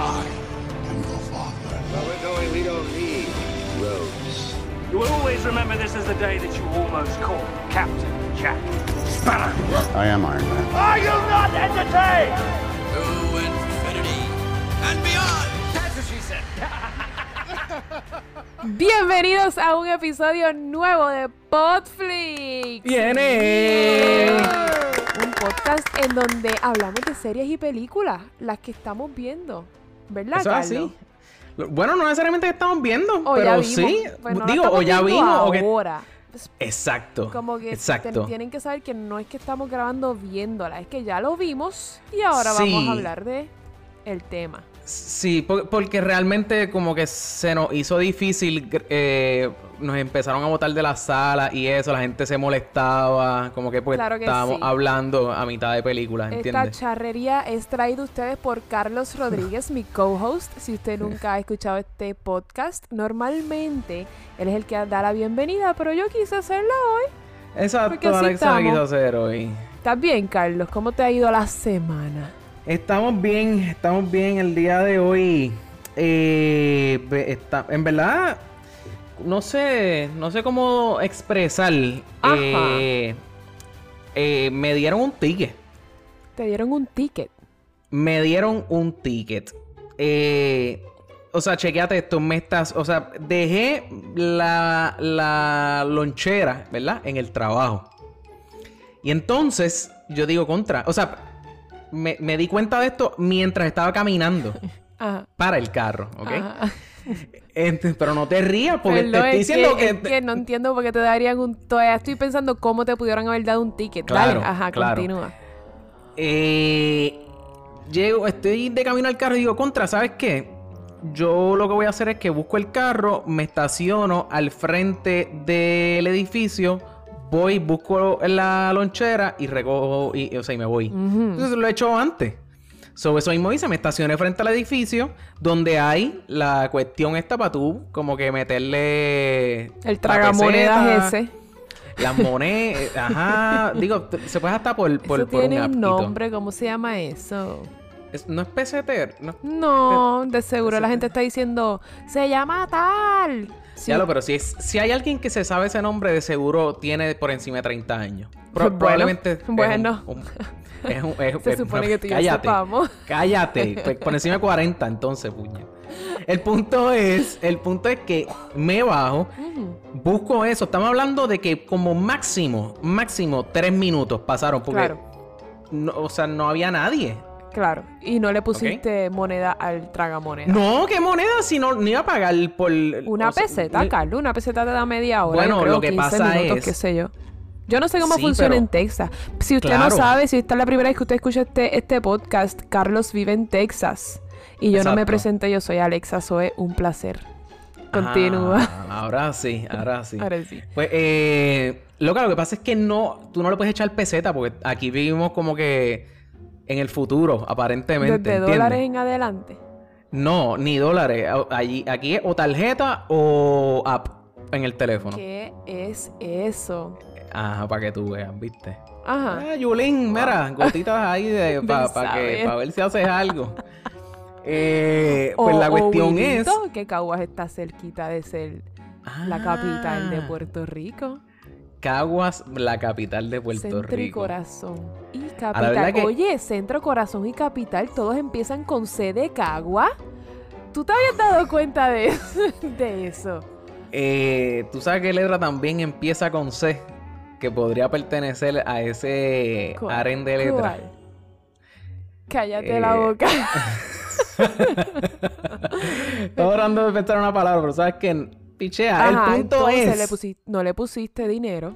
I am your father. Where we're going, we don't need roads. You will always remember this as the day that you almost caught Captain Jack Sparrow. I am Iron Man. Are you not entertained? To infinity and beyond. That's what she said. Bienvenidos a un episodio nuevo de Podflix. ¡Viene! Un podcast en donde hablamos de series y películas, las que estamos viendo. ¿Verdad, Eso Carlos? así. Bueno, no necesariamente que estamos viendo, O pero ya sí. Digo, o ya vimos, o que. ahora. Exacto. Como que Exacto. tienen que saber que no es que estamos grabando viéndola, es que ya lo vimos y ahora Sí. vamos a hablar de el tema. Sí, por- porque realmente como que se nos hizo difícil, eh, nos empezaron a botar de la sala y eso, la gente se molestaba, como que pues Claro que estábamos sí. hablando a mitad de película, Esta ¿entiendes? charrería es traída a ustedes por Carlos Rodríguez, mi co-host. Si usted nunca ha escuchado este podcast, normalmente él es el que da la bienvenida, pero yo quise hacerla hoy. porque Exacto, Alexa quiso hacer hoy. ¿Estás bien, Carlos? ¿Cómo te ha ido la semana? Estamos bien, estamos bien el día de hoy. Eh, está- en verdad, no sé, no sé cómo expresar. Ajá. Eh, eh, me dieron un ticket. Te dieron un ticket. Me dieron un ticket. O sea, chequeate esto, me estás, o sea, dejé la, la lonchera, ¿verdad? En el trabajo. Y entonces, yo digo contra, o sea, me, me di cuenta de esto mientras estaba caminando Ajá. para el carro, ¿ok? Ajá. Pero no te rías porque Perdón, te estoy es diciendo que... es que no entiendo por qué te darían un... Todavía estoy pensando cómo te pudieron haber dado un ticket. Claro, Dale, ajá, claro. continúa. Eh, llego, estoy de camino al carro y digo, contra, ¿sabes qué? Yo lo que voy a hacer es que busco el carro, me estaciono al frente del edificio, voy, busco la lonchera y recojo, y, o sea, y me voy. Entonces lo he hecho antes. Sobre eso mismo hice, me estacioné frente al edificio donde hay la cuestión esta para tú, como que meterle... El tragamonedas ese. Las monedas, ajá. Digo, se puede hasta por, por, eso por tiene un un appito. nombre, ¿cómo se llama eso? Es- no es peseter, no. No, de seguro la gente está diciendo, se llama tal. Sí. Ya lo, pero si, es, si hay alguien que se sabe ese nombre, de seguro tiene por encima de 30 años. Pro- Bueno, probablemente. es un- bueno. un- es un- es- Se supone que tú cállate, sepamos. Cállate. pues, por encima de 40, entonces, puña. El punto es, el punto es que me bajo, Ujú, busco eso. Estamos hablando de que como máximo, máximo tres minutos pasaron. Porque, Claro, no- o sea, no había nadie. Claro. Y no le pusiste moneda al tragamoneda. No, ¿qué moneda? Si no, ni iba a pagar por... Una sea, peseta, Carlos. Una peseta te da media hora. Bueno, creo, lo que 15 pasa minutos, es- qué sé yo. Yo no sé cómo Sí, funciona pero- en Texas. Si usted Claro. no sabe, si esta es la primera vez que usted escucha este, este podcast, Carlos vive en Texas. Y yo no me presenté, yo soy Alexa Zoe. Un placer. Continúa. Ah, ahora sí, ahora sí. Ahora sí. Pues, eh, loca, lo que pasa es que no, tú no le puedes echar peseta porque aquí vivimos como que en el futuro, aparentemente. Desde ¿entiendes? dólares en adelante. No, ni dólares. Allí, aquí es o tarjeta o app en el teléfono. ¿Qué es eso? Ajá, para que tú veas, ¿viste? Ajá. Ah, Yulín, mira, gotitas ahí de, para Del saber. ver si haces algo. Eh, pues la O- o cuestión es... Que Caguas está cerquita de ser la capital de Ah, Puerto Rico. Caguas, la capital de Puerto Centro y Rico. corazón. Y capital. que- Oye, centro, corazón y capital, todos empiezan con C de Cagua. ¿Tú te habías dado cuenta de, de eso? Eh, Tú sabes que letra también empieza con C, que podría pertenecer a ese aren de letra. ¿Cuál? Cállate Eh, la boca. Estaba tratando de pensar una palabra, pero sabes que pichea. Ajá, el punto es, le no le pusiste dinero.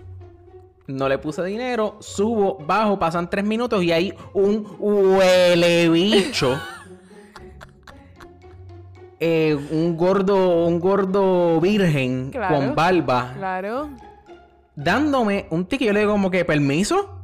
no le puse dinero, subo, bajo, pasan tres minutos y hay un huele bicho. eh, un gordo, un gordo virgen Claro. con barba Claro. dándome un ticket. Yo le digo como que permiso.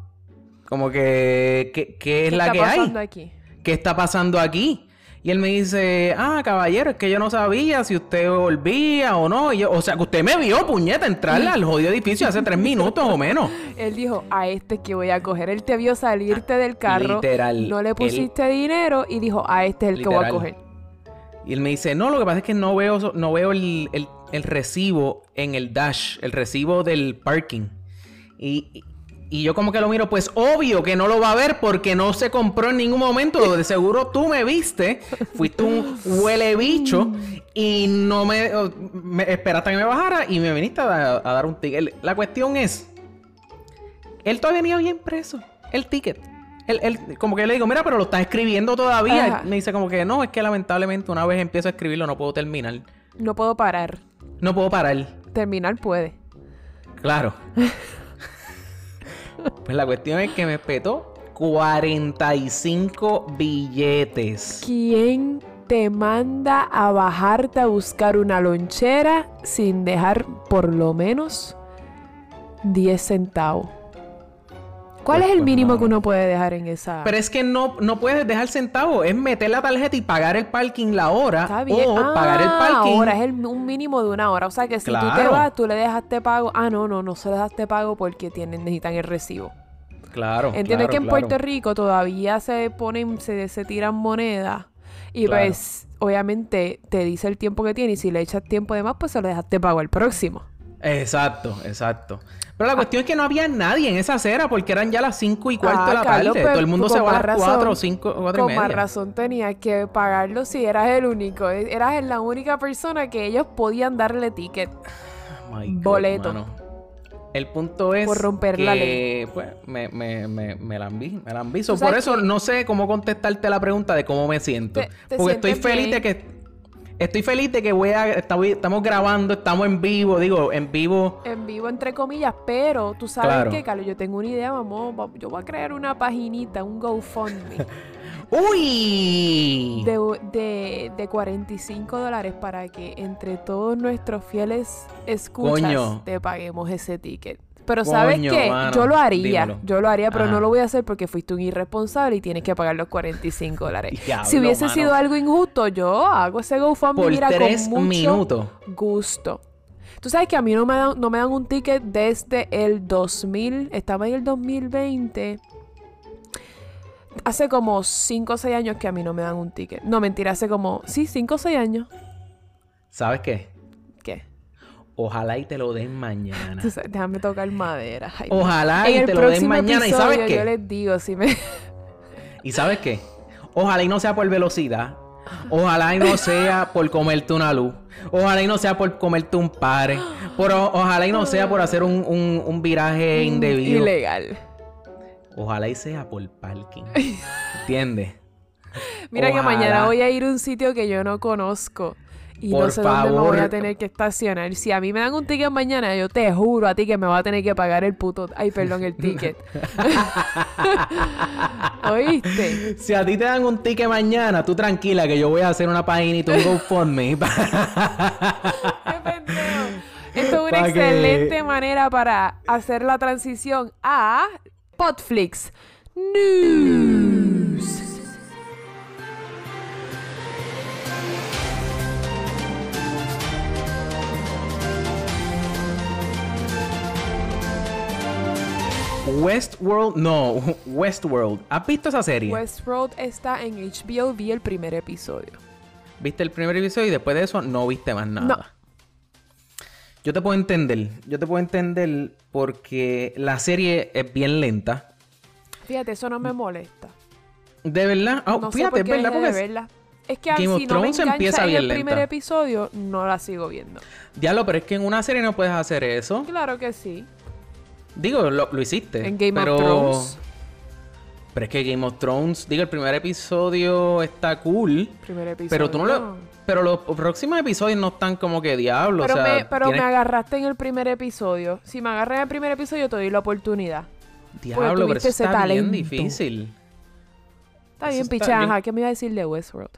Como que, ¿qué, qué es ¿Qué la que hay? pasando aquí? ¿Qué está pasando aquí? Y él me dice, ah, caballero, es que yo no sabía si usted volvía o no. Y yo, o sea, que usted me vio, puñeta, entrar al jodido edificio hace tres minutos o menos. Él dijo, a este es que voy a coger. Él te vio salirte del carro. Literal, No le él- pusiste dinero y dijo, a este es el que voy a coger. Y él me dice, no, lo que pasa es que no veo, no veo el, el- el recibo en el dash, el recibo del parking. Y, y yo como que lo miro, pues obvio que no lo va a ver porque no se compró en ningún momento. De seguro tú me viste, fuiste un huele bicho y no me, me esperaste a que me bajara y me viniste a, a dar un ticket. La cuestión es, él todavía venía bien preso, el ticket. Él, él- como que le digo, mira, pero lo estás escribiendo todavía. Ajá. Me dice como que no, es que lamentablemente una vez empiezo a escribirlo no puedo terminar. No puedo parar. No puedo parar. Terminar puede. Claro. pues la cuestión es que me petó 45 billetes. ¿Quién te manda a bajarte a buscar una lonchera sin dejar por lo menos 10 centavos? ¿Cuál Pues- es el pues mínimo no. que uno puede dejar en esa? Pero es que no, no puedes dejar centavos. Es meter la tarjeta y pagar el parking la hora. Está bien. O ah, pagar el parking. Ahora es el- un mínimo de una hora. O sea que si tú te vas, tú le dejaste pago. Ah, no, no, no se le dejaste pago porque tienen, necesitan el recibo. Claro. Entiendes claro, que en claro. Puerto Rico todavía se ponen, se, se tiran monedas. Y pues, obviamente, te dice el tiempo que tiene. Y si le echas tiempo de más, pues se lo dejaste pago al próximo. Exacto, exacto. Pero la cuestión es que no había nadie en esa acera porque eran ya las 5 y cuarto Ah, de la Carlos, tarde. pues, Todo el mundo se va a más las razón- 4 o 5, 4 y Con más media. razón tenías que pagarlo si eras el único. E- Eras la única persona que ellos podían darle ticket. My Boleto. El punto es Por romper que, la ley. pues, me, me, me, me la enví, me la Por eso no sé cómo contestarte la pregunta de cómo me siento. Te- te Porque estoy feliz de que... Estoy feliz de que voy a... Estamos, grabando, estamos en vivo. Digo, en vivo... En vivo, entre comillas, pero tú sabes Claro. que, Carlos, yo tengo una idea, vamos, va- yo voy a crear una paginita, un GoFundMe ¡Uy! de, de, de 45 dólares para que entre todos nuestros fieles escuchas Coño. te paguemos ese ticket. Pero ¿sabes Coño, mano, Yo lo haría, dímelo. yo lo haría, pero Ajá. no lo voy a hacer porque fuiste un irresponsable y tienes que pagar los 45 dólares. Diablo, si hubiese mano. sido algo injusto, yo hago ese GoFundMe Por mira, tres con mucho minutos. gusto. Tú sabes que a mí no me, dan, no me dan un ticket desde el 2000, estaba en el 2020. Hace como 5 o 6 años que a mí no me dan un ticket. No, mentira, hace como, sí, 5 o 6 años. ¿Sabes? ¿Qué? Ojalá y te lo den mañana. Tú sabes, déjame tocar madera. Ay, Ojalá y te lo den mañana. ¿Y sabes qué? Yo les digo, si me... ¿Y sabes qué? Ojalá y no sea por velocidad. Ojalá y no sea por comerte una luz. Ojalá y no sea por comerte un pare. Pero ojalá y no sea por hacer un, un- un viraje indebido. Ilegal. Ojalá y sea por parking. ¿Entiendes? Mira que mañana voy a ir a un sitio que yo no conozco. Y no Por sé dónde me voy a favor. tener que estacionar. Si a mí me dan un ticket mañana, yo te juro a ti que me va a tener que pagar el puto... Ay, perdón, el ticket. ¿Oíste? Si a ti te dan un ticket mañana, tú tranquila que yo voy a hacer una paginita, un GoFundMe. ¡Qué pendejo! Esto es una que- excelente manera para hacer la transición a Podflix News. Westworld, no, Westworld. ¿Has visto esa serie? Westworld está en HBO, vi el primer episodio. Viste el primer episodio y después de eso no viste más nada. No. Yo te puedo entender. Yo te puedo entender porque la serie es bien lenta. Fíjate, eso no me molesta. De verdad. Oh, no sé fíjate, por es verdad. dejé de Porque es- verla. Es que Game of si no me Thrones empieza en bien el primer episodio, no la sigo viendo. Diablo, pero es que en una serie no puedes hacer eso. Claro que sí. Digo, lo, lo hiciste. En Game pero... of Thrones. Pero es que Game of Thrones, digo, el primer episodio está cool. Primer episodio. Pero tú no lo. Pero los próximos episodios no están como que diablo. Pero, o sea, me, pero tienes- me agarraste en el primer episodio. Si me agarras en el primer episodio, te doy la oportunidad. Diablo, pero eso está bien talento. difícil. Está bien, está picha. bien. Ajá, ¿qué me iba a decir de Westworld?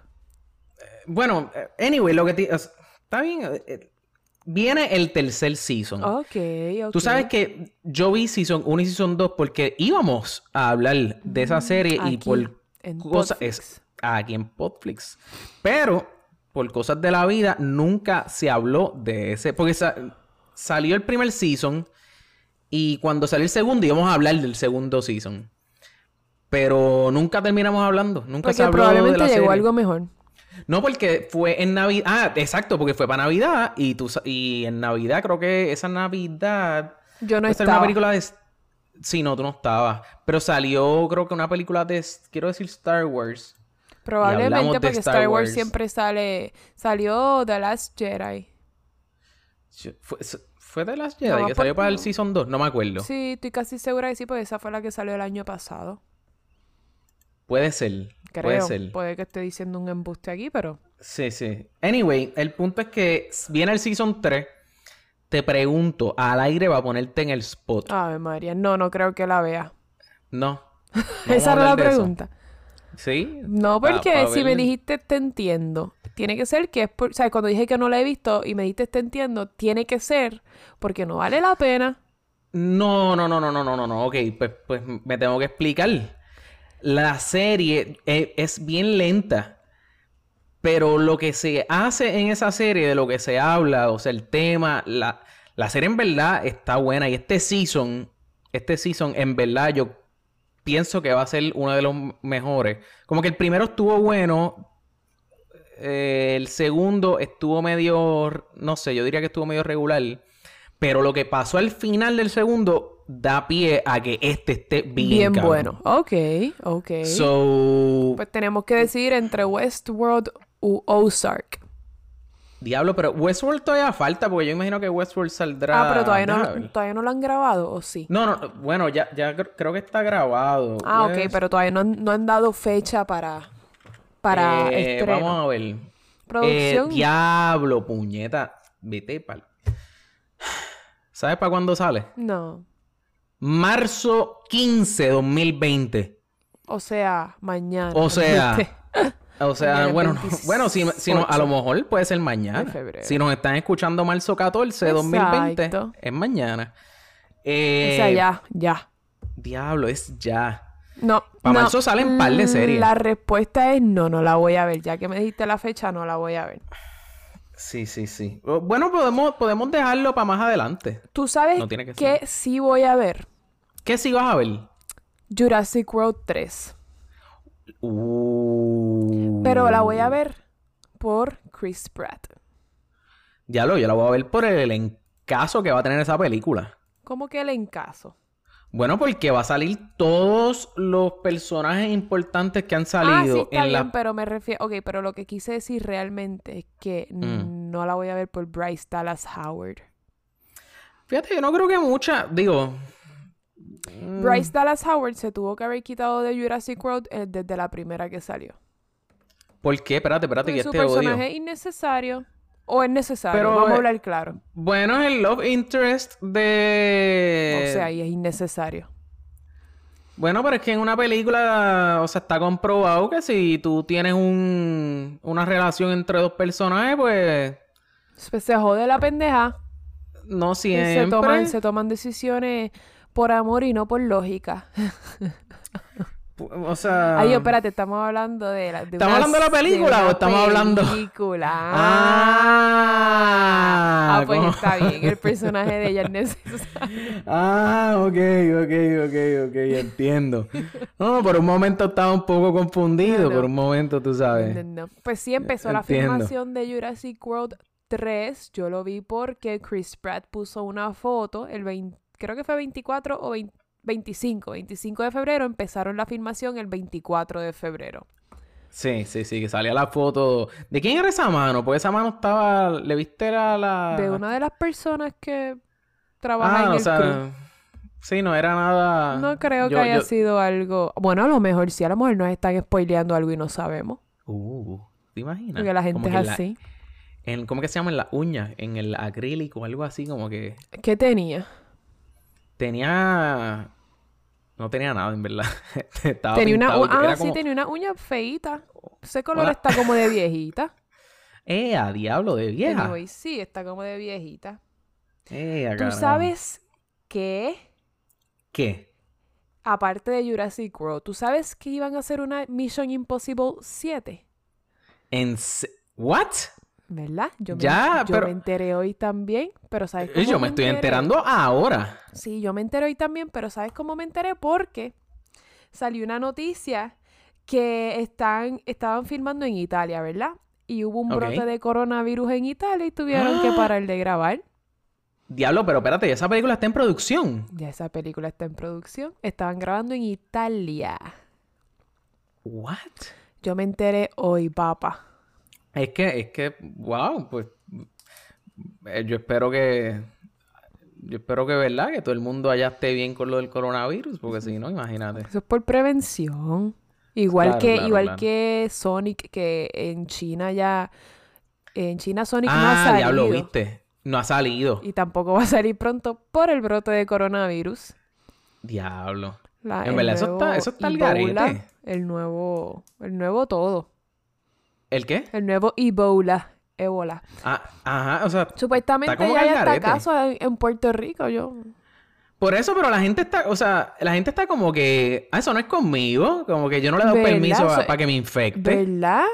Bueno, eh, anyway, lo que te- es- está bien. eh, eh, Viene el tercer season. Ok, ok. Tú sabes que yo vi Season 1 y Season 2 porque íbamos a hablar de esa serie y Mm, por cosas... Aquí en Podflix. Pero por cosas de la vida nunca se habló de ese... Porque sa- salió el primer season y cuando salió el segundo íbamos a hablar del segundo season. Pero nunca terminamos hablando. Nunca se habló de la llegó serie. algo mejor. No, porque fue en Navidad. Ah, exacto, porque fue para Navidad. Y tú y en Navidad, creo que esa Navidad. Yo no ser una estaba. película de. Sí, no, tú no estabas. Pero salió, creo que una película de. Quiero decir Star Wars. Probablemente porque Star Star Wars Wars. siempre sale. Salió The Last Jedi. Fue, fue de las Jedi No, que salió por- para el Season 2. No me acuerdo. Sí, estoy casi segura que sí, porque esa fue la que salió el año pasado. Puede ser. Creo. Puede ser. Puede que esté diciendo un embuste aquí, pero. Sí, sí. Anyway, el punto es que viene el Season 3. Te pregunto, al aire va a ponerte en el spot. Ave María. No, no creo que la vea. No. Esa a era la pregunta. Sí. No, Pa- porque si me ver- dijiste te entiendo, tiene que ser que es por, o sea, cuando dije que no la he visto y me dijiste te entiendo, tiene que ser porque no vale la pena. No, no, no, no, no, no, no, no. Ok, pues, pues me tengo que explicar. La serie e- es, bien lenta. Pero lo que se hace en esa serie, de lo que se habla, o sea, el tema, la, la serie en verdad está buena. Y este season, este season, en verdad, yo pienso que va a ser uno de los mejores. Como que el primero estuvo bueno. eh, el segundo estuvo medio, no sé, yo diría que estuvo medio regular. Pero lo que pasó al final del segundo da pie a que este esté bien, Bien, bueno. Ok, ok. So, pues tenemos que decidir entre Westworld u Ozark. diablo, pero Westworld todavía falta porque yo imagino que Westworld saldrá. Ah, pero todavía no, todavía no lo han grabado, ¿o sí? No, no, bueno, ya, ya cr- creo que está grabado. Ah, ok, West- pero todavía no han, no han dado fecha para, para Eh, estreno. Vamos a ver. Producción. Eh, diablo, puñeta. Vete pal. ¿Sabes para cuándo sale? No. Marzo 15, 2020. O sea, mañana. O sea, ¿viste? O sea, bueno, no- 28. bueno, si, si no- a lo mejor puede ser mañana. Si nos están escuchando marzo 14 de 2020, Exacto. es mañana. Eh, o sea, ya, ya. Diablo, es ya. No. Pa' no. marzo salen par de series. La respuesta es no, no la voy a ver. Ya que me dijiste la fecha, no la voy a ver. Sí, sí, sí. Bueno, podemos, podemos dejarlo para más adelante. ¿Tú sabes No que qué sí voy a ver? ¿Qué si vas a ver? Jurassic World 3. Uh, Pero la voy a ver por Chris Pratt. Diablo, yo la voy a ver por el encaso que va a tener esa película. ¿Cómo que el encaso? Bueno, porque va a salir todos los personajes importantes que han Ah, salido sí, está en bien, la pero me refiero... Ok, pero lo que quise decir realmente es que Mm. no la voy a ver por Bryce Dallas Howard. Fíjate, yo no creo que mucha, digo, Mm. Bryce Dallas Howard se tuvo que haber quitado de Jurassic World eh, desde la primera que salió. ¿por qué? Espérate, espérate, que este odio. personaje es innecesario. O es necesario, Pero, vamos a eh, hablar claro. Bueno, es el love interest de... o sea, ahí es innecesario. Bueno, pero es que en una película, o sea, está comprobado que si tú tienes un, una relación entre dos personajes, pues Pues se jode la pendeja. no y siempre. Se toman, se toman decisiones por amor y no por lógica. O sea... Ay, espérate, estamos hablando de la. de ¿Estamos una- hablando de la película una o estamos hablando- película. Ah, Ah, pues ¿cómo? está bien. El personaje de ella es necesario. Ah, ok, ok, ok, ok, entiendo. No, por un momento estaba un poco confundido, No, por un momento, tú sabes. No, no. Pues sí, empezó la Entiendo. filmación de Jurassic World 3. Yo lo vi porque Chris Pratt puso una foto el 20 creo que fue 24 o 20 25, 25 de febrero. Empezaron la filmación el 24 de febrero. Sí, sí, sí, que salía la foto. ¿De quién era esa mano? Pues esa mano estaba. ¿Le viste la. la... De una de las personas que trabaja Ah, en o el sea. crew. Sí, no era nada. No creo que haya yo- sido algo. Bueno, a lo mejor sí, a lo mejor nos están spoileando algo y no sabemos. Uh, ¿te imaginas? Porque la gente Como es en la- así. en- ¿Cómo que se llama? En las uñas, en el acrílico, algo así, como que. ¿Qué tenía? Tenía. No tenía nada, en verdad. Estaba tenía una. u- Ah, sí, tenía una uña feita. Ese color Hola. está como de viejita. ¡Eh, a diablo de vieja! Anyway, sí, está como de viejita. ¡Eh, a ¿Tú caramba! sabes qué? ¿Qué? Aparte de Jurassic World, ¿tú sabes que iban a hacer una Mission Impossible 7? ¿En ¿What? ¿Verdad? Yo me, Ya, yo pero- me enteré hoy también, pero ¿sabes Eh, cómo Yo me estoy enteré? enterando ahora. Sí, yo me enteré hoy también, pero ¿sabes cómo me enteré? Porque salió una noticia que están, estaban filmando en Italia, ¿verdad? y hubo un brote de coronavirus en Italia y tuvieron que parar de grabar. Diablo, pero espérate, esa película está en producción. Ya esa película está en producción. Estaban grabando en Italia. What? Yo me enteré hoy, papá. Es que, es que, wow, pues eh, yo espero que, yo espero que, ¿verdad? Que todo el mundo allá esté bien con lo del coronavirus, porque si no, imagínate. Eso es por prevención. Igual Claro, que, claro, igual claro. que Sonic, que en China ya. En China Sonic no ha Ah, salido. diablo, viste. No ha salido. Y tampoco va a salir pronto por el brote de coronavirus. Diablo. La- En el verdad, eso está- eso está Ebola, garete. El nuevo, el nuevo todo. ¿El qué? El nuevo Ebola. Ebola. Ah, ajá, o sea, Supuestamente Está como ya hay hasta casos en, en Puerto Rico. Yo. por eso, pero la gente está, o sea, la gente está como que, ah, eso no es conmigo, como que yo no le doy permiso para que me infecte, ¿Verdad?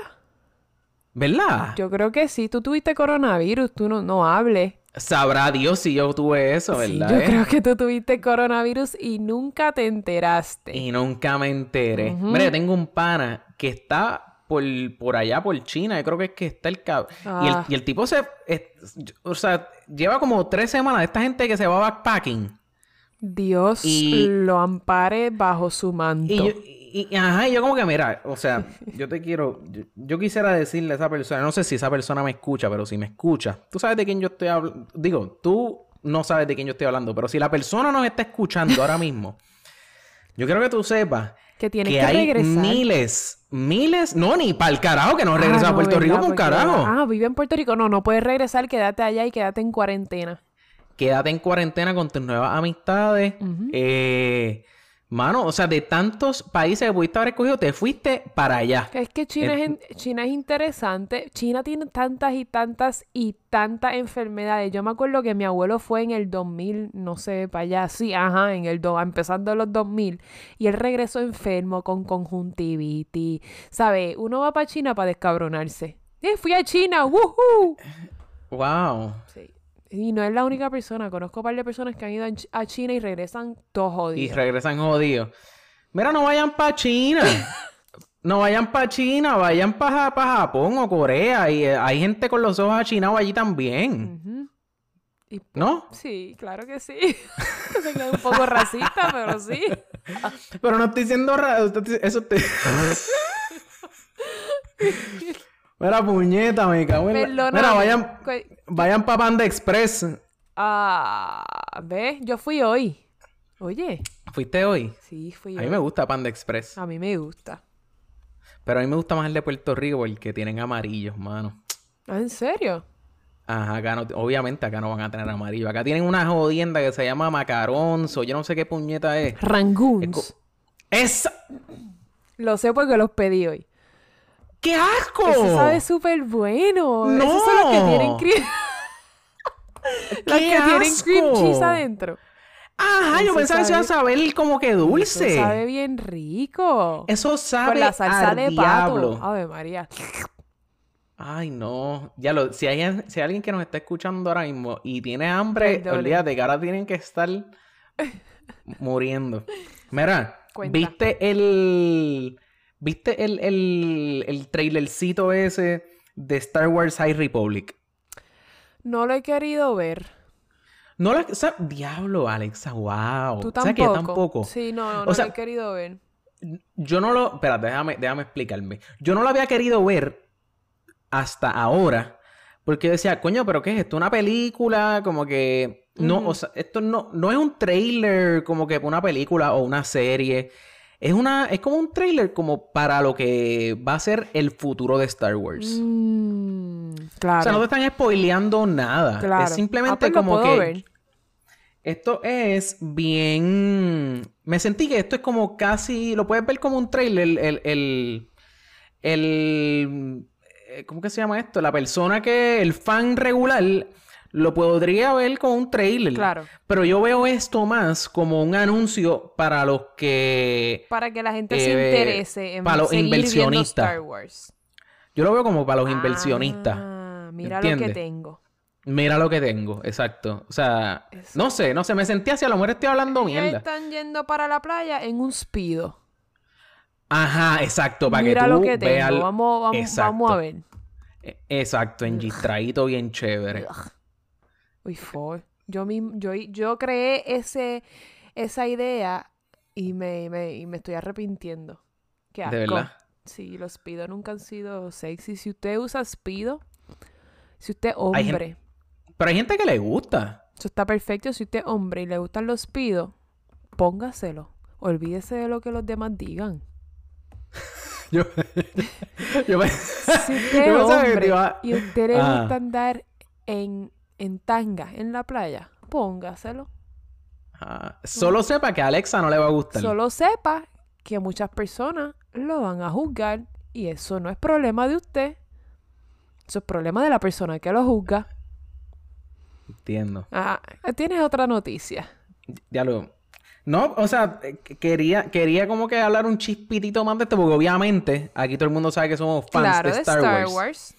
¿verdad? Yo creo que sí. Tú tuviste coronavirus. Tú no, no hables. Sabrá Dios si yo tuve eso, Sí, ¿verdad? yo eh? creo que tú tuviste coronavirus y nunca te enteraste. Y nunca me enteré. Ujú. Mira, yo tengo un pana que está por, por allá, por China. Yo creo que es que está el cab... Y, el, Ah. y el tipo se... es- o sea, lleva como tres semanas de esta gente que se va backpacking. Dios Y- lo ampare bajo su manto. Y yo, y, y- ajá, y yo como que, mira, o sea, yo te quiero... Yo, yo quisiera decirle a esa persona... No sé si esa persona me escucha, pero si me escucha... Tú sabes de quién yo estoy hablando... Digo, tú no sabes de quién yo estoy hablando. Pero si la persona nos está escuchando ahora mismo... Yo quiero que tú sepas que tienes que que, hay regresar. miles, miles, no, ni para el carajo, que no regresa Ah, a no, Puerto Rico con Porque- carajo. Ah, vive en Puerto Rico. No, no puedes regresar. Quédate allá y quédate en cuarentena. Quédate en cuarentena con tus nuevas amistades. Eh, mano, o sea, de tantos países que pudiste haber escogido, te fuiste para allá. Es que China, es, in- China es interesante. China tiene tantas y tantas y tantas enfermedades. Yo me acuerdo que mi abuelo fue en el 2000, no sé, para allá. Sí, ajá, en el do, empezando los 2000. Y él regresó enfermo con conjuntivitis. ¿Sabes? Uno va para China para descabronarse. Eh, fui a China, ¡woohoo! Wow. Sí. Y no es la única persona. Conozco un par de personas que han ido a Ch- a China y regresan todos Y jodidos. regresan jodidos. Mira, no vayan para China. No vayan para China, vayan para Japón o Corea. Y eh, hay gente con los ojos achinados allí también. Y ¿No? Sí, claro que sí. Se un poco racista, pero sí. Pero no estoy diciendo raro. Eso te... Mira, puñeta, me cago en la-. Mira, vayan, vayan para Panda Express. Ah, ¿ves? Yo fui hoy. Oye, ¿Fuiste hoy? sí, fui A hoy. mí me gusta Panda Express. A mí me gusta. Pero a mí me gusta más el de Puerto Rico porque tienen amarillos, mano. Ah, ¿En serio? Ajá, acá no, obviamente acá no van a tener amarillo. Acá tienen una jodienda que se llama Macaronzo. Yo no sé qué puñeta es. Rangoons. ¡Esa! Lo sé porque los pedí hoy. ¡Qué asco! Eso sabe súper bueno. ¡No! Esos son los que tienen cream... los ¡Qué que tienen cream cheese adentro. Ajá, yo pensaba que se iba a sabe- saber como que dulce. Eso sabe bien rico. Eso sabe Con la salsa al de diablo. pato. Ave María. Ay, no. Ya lo, si hay, si hay alguien que nos está escuchando ahora mismo y tiene hambre, olvídate que ahora tienen que estar muriendo. Mira, Cuenta. ¿viste el. ¿Viste el, el, el trailercito ese de Star Wars High Republic? No lo he querido ver. No la. O sea, diablo, Alexa, wow. ¿Tú O sea, que yo tampoco? tampoco. Sí, no, no, O no sea, lo he querido ver. Yo no lo. Espérate, déjame, déjame explicarme. Yo no lo había querido ver hasta ahora. Porque yo decía, coño, pero ¿qué es esto? ¿Una película? Como que. No, o sea, esto no, no es un trailer como que una película o una serie. Es una. Es como un trailer como para lo que va a ser el futuro de Star Wars. Mm, claro. O sea, no te están spoileando nada. claro. Es simplemente Ah, como que. ver. Esto es bien. Me sentí que esto es como casi. Lo puedes ver como un trailer. El. El. el, el- eh, ¿Cómo que se llama esto? La persona que. El fan regular. Lo podría ver como un trailer. Claro. Pero yo veo esto más como un anuncio para los que. Para que la gente se eh, interese en para los seguir inversionistas. Star Wars. Yo lo veo como para los inversionistas. Ah, mira lo que tengo. Mira lo que tengo, exacto. O sea, Eso. no sé, no sé, me sentía así, a lo mejor estoy hablando mierda. están yendo para la playa en un speedo. Ajá, exacto, para Mira que tú lo que tengo. veas. Vamos, vamos, vamos a ver. Eh, Exacto, engistradito bien chévere. Uy, fue. Yo, yo, yo creé ese, esa idea y me, me, y me estoy arrepintiendo. Qué asco. ¿De verdad? Sí, los Speedo nunca han sido sexy. Si usted usa Speedo, si usted Hay hombre, Pero hay gente que le gusta. eso está perfecto. Si usted es hombre y le gustan los Speedo, póngaselo. Olvídese de lo que los demás digan. Yo, yo me- Si usted es hombre iba- y a usted le Ah. gusta andar en, en tanga en la playa, póngaselo. Ah, solo sepa que a Alexa no le va a gustar. Solo sepa que muchas personas lo van a juzgar y eso no es problema de usted. Eso es problema de la persona que lo juzga. Entiendo. Ah, tienes otra noticia. Ya lo. No, o sea, eh, que- quería, quería como que hablar un chispitito más de esto, porque obviamente aquí todo el mundo sabe que somos fans claro, de Star, Wars.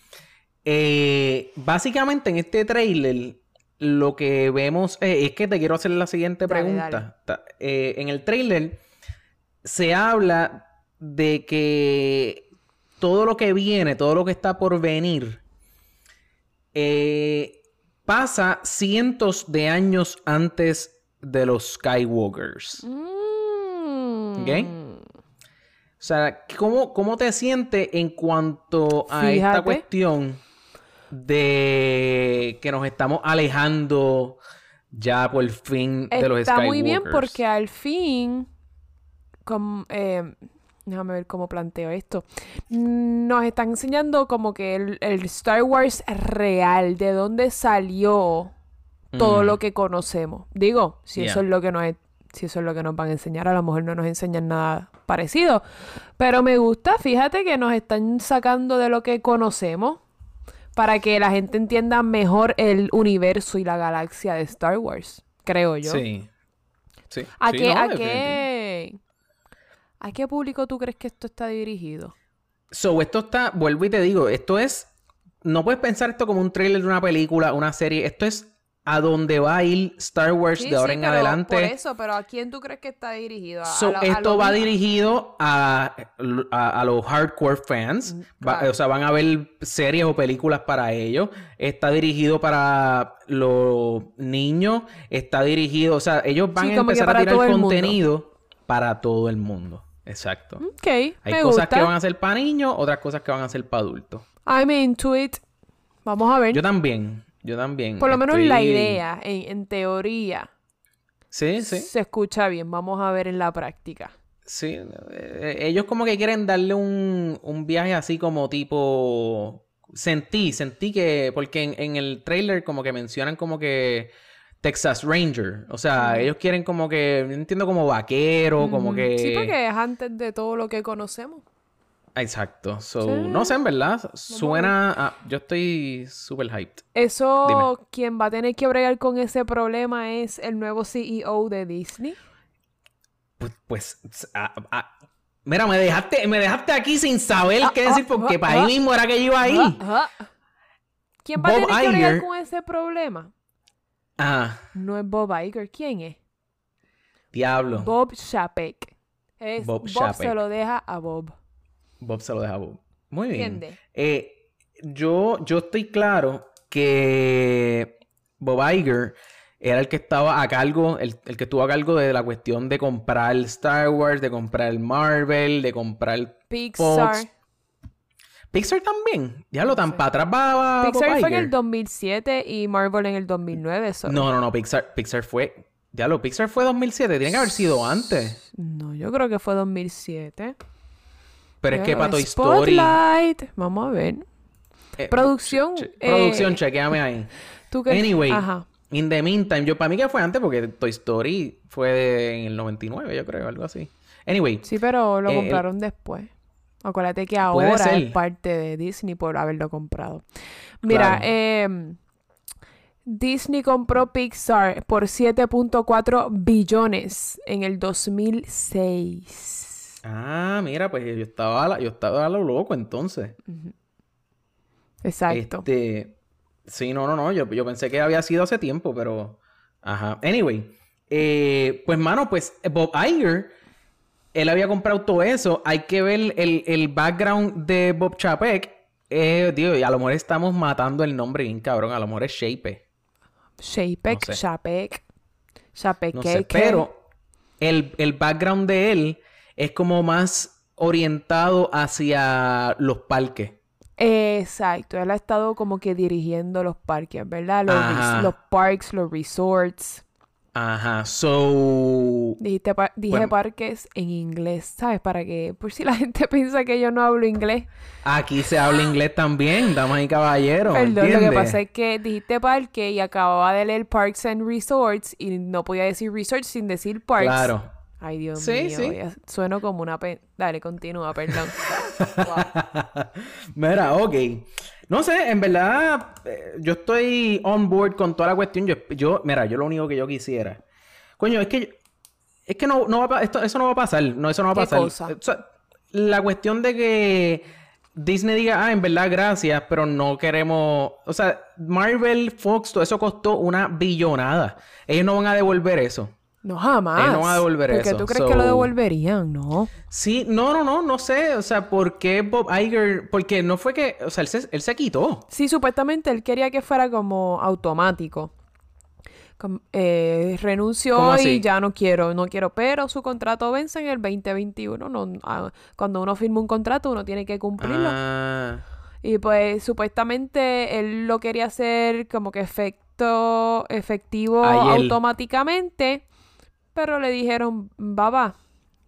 Eh, básicamente en este trailer lo que vemos eh, es que te quiero hacer la siguiente pregunta. dale. Eh, en el trailer se habla de que todo lo que viene, todo lo que está por venir, eh, pasa cientos de años antes de los Skywalkers. Mm. ¿Ok? O sea, ¿cómo, cómo te sientes en cuanto a esta cuestión de que nos estamos alejando ya por fin de los Está Skywalkers? muy bien porque al fin, com- eh, déjame ver cómo planteo esto, nos están enseñando como que el, el Star Wars real, de dónde salió todo Mm. lo que conocemos. Digo, si eso es lo que nos es- si eso es lo que nos van a enseñar, a lo mejor no nos enseñan nada parecido. Pero me gusta, fíjate que nos están sacando de lo que conocemos para que la gente entienda mejor el universo y la galaxia de Star Wars, creo yo. Sí. Sí. ¿A, Sí, qué, no, a, qué, ¿A qué público tú crees que esto está dirigido? So, esto está, vuelvo y te digo, esto es, no puedes pensar esto como un trailer de una película, una serie, esto es a dónde va a ir Star Wars Sí, de ahora sí, en pero adelante. Por eso, pero ¿a quién tú crees que está dirigido? ¿A- So, a la- a esto va dirigido a, los hardcore fans. Mm, Va- o sea, van a ver series o películas para ellos. Está dirigido para los niños. Está dirigido, o sea, ellos van Sí, a empezar a tirar contenido para todo el mundo. Exacto. Ok, Hay me cosas gusta. que van a ser para niños, otras cosas que van a ser para adultos. I'm into it. Vamos a ver. Yo también, yo también. Por lo menos la idea, en, en teoría, Sí, sí. se escucha bien. Vamos a ver en la práctica. Sí, eh, ellos como que quieren darle un, un viaje así como tipo... Sentí, sentí que... Porque en, en el trailer como que mencionan como que Texas Ranger. O sea, ellos quieren como que... Entiendo como vaquero, como que... Sí, porque es antes de todo lo que conocemos. Exacto. So, Sí. no sé, en verdad. Suena... a- Yo estoy súper hyped. Eso, quien va a tener que bregar con ese problema es el nuevo CEO de Disney. Pues... pues a- a- Mira, me dejaste, me dejaste aquí sin saber Ah, qué ah, decir porque ah, para ahí ah. mismo era que yo iba ahí. ¿Quién va a tener que bregar con ese problema? Ah, No es Bob Iger. ¿Quién es? diablo. Bob Chapek. Es, Bob Bob, Chapek. se lo deja a Bob. Bob se lo deja a Bob. Muy bien. Eh, yo, yo estoy claro que Bob Iger era el que estaba a cargo, el, el que estuvo a cargo de la cuestión de comprar Star Wars, de comprar Marvel, de comprar Pixar. Fox. Pixar también. Ya lo tan para atrás va, va Bob Pixar fue en el 2007 y Marvel en el 2009. so- No, no, no, Pixar, Pixar fue. Ya lo, Pixar fue 2007, tiene que haber sido antes. No, yo creo que fue 2007. Pero es que para Toy Story. Spotlight. Vamos a ver. eh, Producción. che- eh, producción, chequeame ahí. ¿tú qué- Anyway, Ajá. in the meantime, yo para mí que fue antes porque Toy Story fue de- en el 99, yo creo, algo así. Anyway, Sí, pero lo Eh, compraron después. Acuérdate que ahora es parte de Disney por haberlo comprado. Mira, Claro. em, Disney compró Pixar por 7.4 billones en el 2006. Ah, mira, pues yo estaba, la- yo estaba a lo loco entonces. Exacto. Este, sí, no, no, no, yo, yo pensé que había sido hace tiempo, pero, ajá. Anyway, eh, pues mano, pues Bob Iger, él había comprado todo eso. Hay que ver el, el background de Bob Chapek Eh, tío, y a lo mejor estamos matando el nombre bien cabrón. A lo mejor es Shape. Shapek, No sé. Shapek, Shapek, No sé. Pero el, el background de él es como más orientado hacia los parques. Exacto, él ha estado como que dirigiendo los parques, ¿verdad? Los, los parks, los resorts. Ajá. So. Dijiste dije Bueno. parques en inglés, ¿sabes? Para que, por si la gente piensa que yo no hablo inglés. Aquí se habla inglés también, damas y caballeros. Perdón, lo que pasa es que dijiste parque y acababa de leer Parks and Resorts y no podía decir resorts sin decir parks. Claro. Ay, Dios Sí, mío, sí. ya sueno como una... pe- Dale, continúa, perdón. Wow. Mira, ok. No sé, en verdad, eh, yo estoy on board con toda la cuestión. Yo, yo, mira, yo lo único que yo quisiera. Coño, es que. Es que no, no va a esto, eso no va a pasar. No, eso no va a ¿Qué pasar. cosa? O sea, la cuestión de que Disney diga, ah, en verdad, gracias, pero no queremos. O sea, Marvel, Fox, todo eso costó una billonada. Ellos no van a devolver eso. No, jamás. Ellos no van a devolver ¿Por qué eso, tú crees que lo devolverían? No. Sí, no, no, no, no sé. O sea, ¿por qué Bob Iger? Porque no fue que. O sea, él se, él se quitó. Sí, supuestamente él quería que fuera como automático. Com- eh, renunció ¿Cómo y ya no quiero, no quiero, pero su contrato vence en el 2021. No, ah, cuando uno firma un contrato, uno tiene que cumplirlo. Ah, Y pues supuestamente él lo quería hacer como que efecto efectivo automáticamente, pero le dijeron, baba,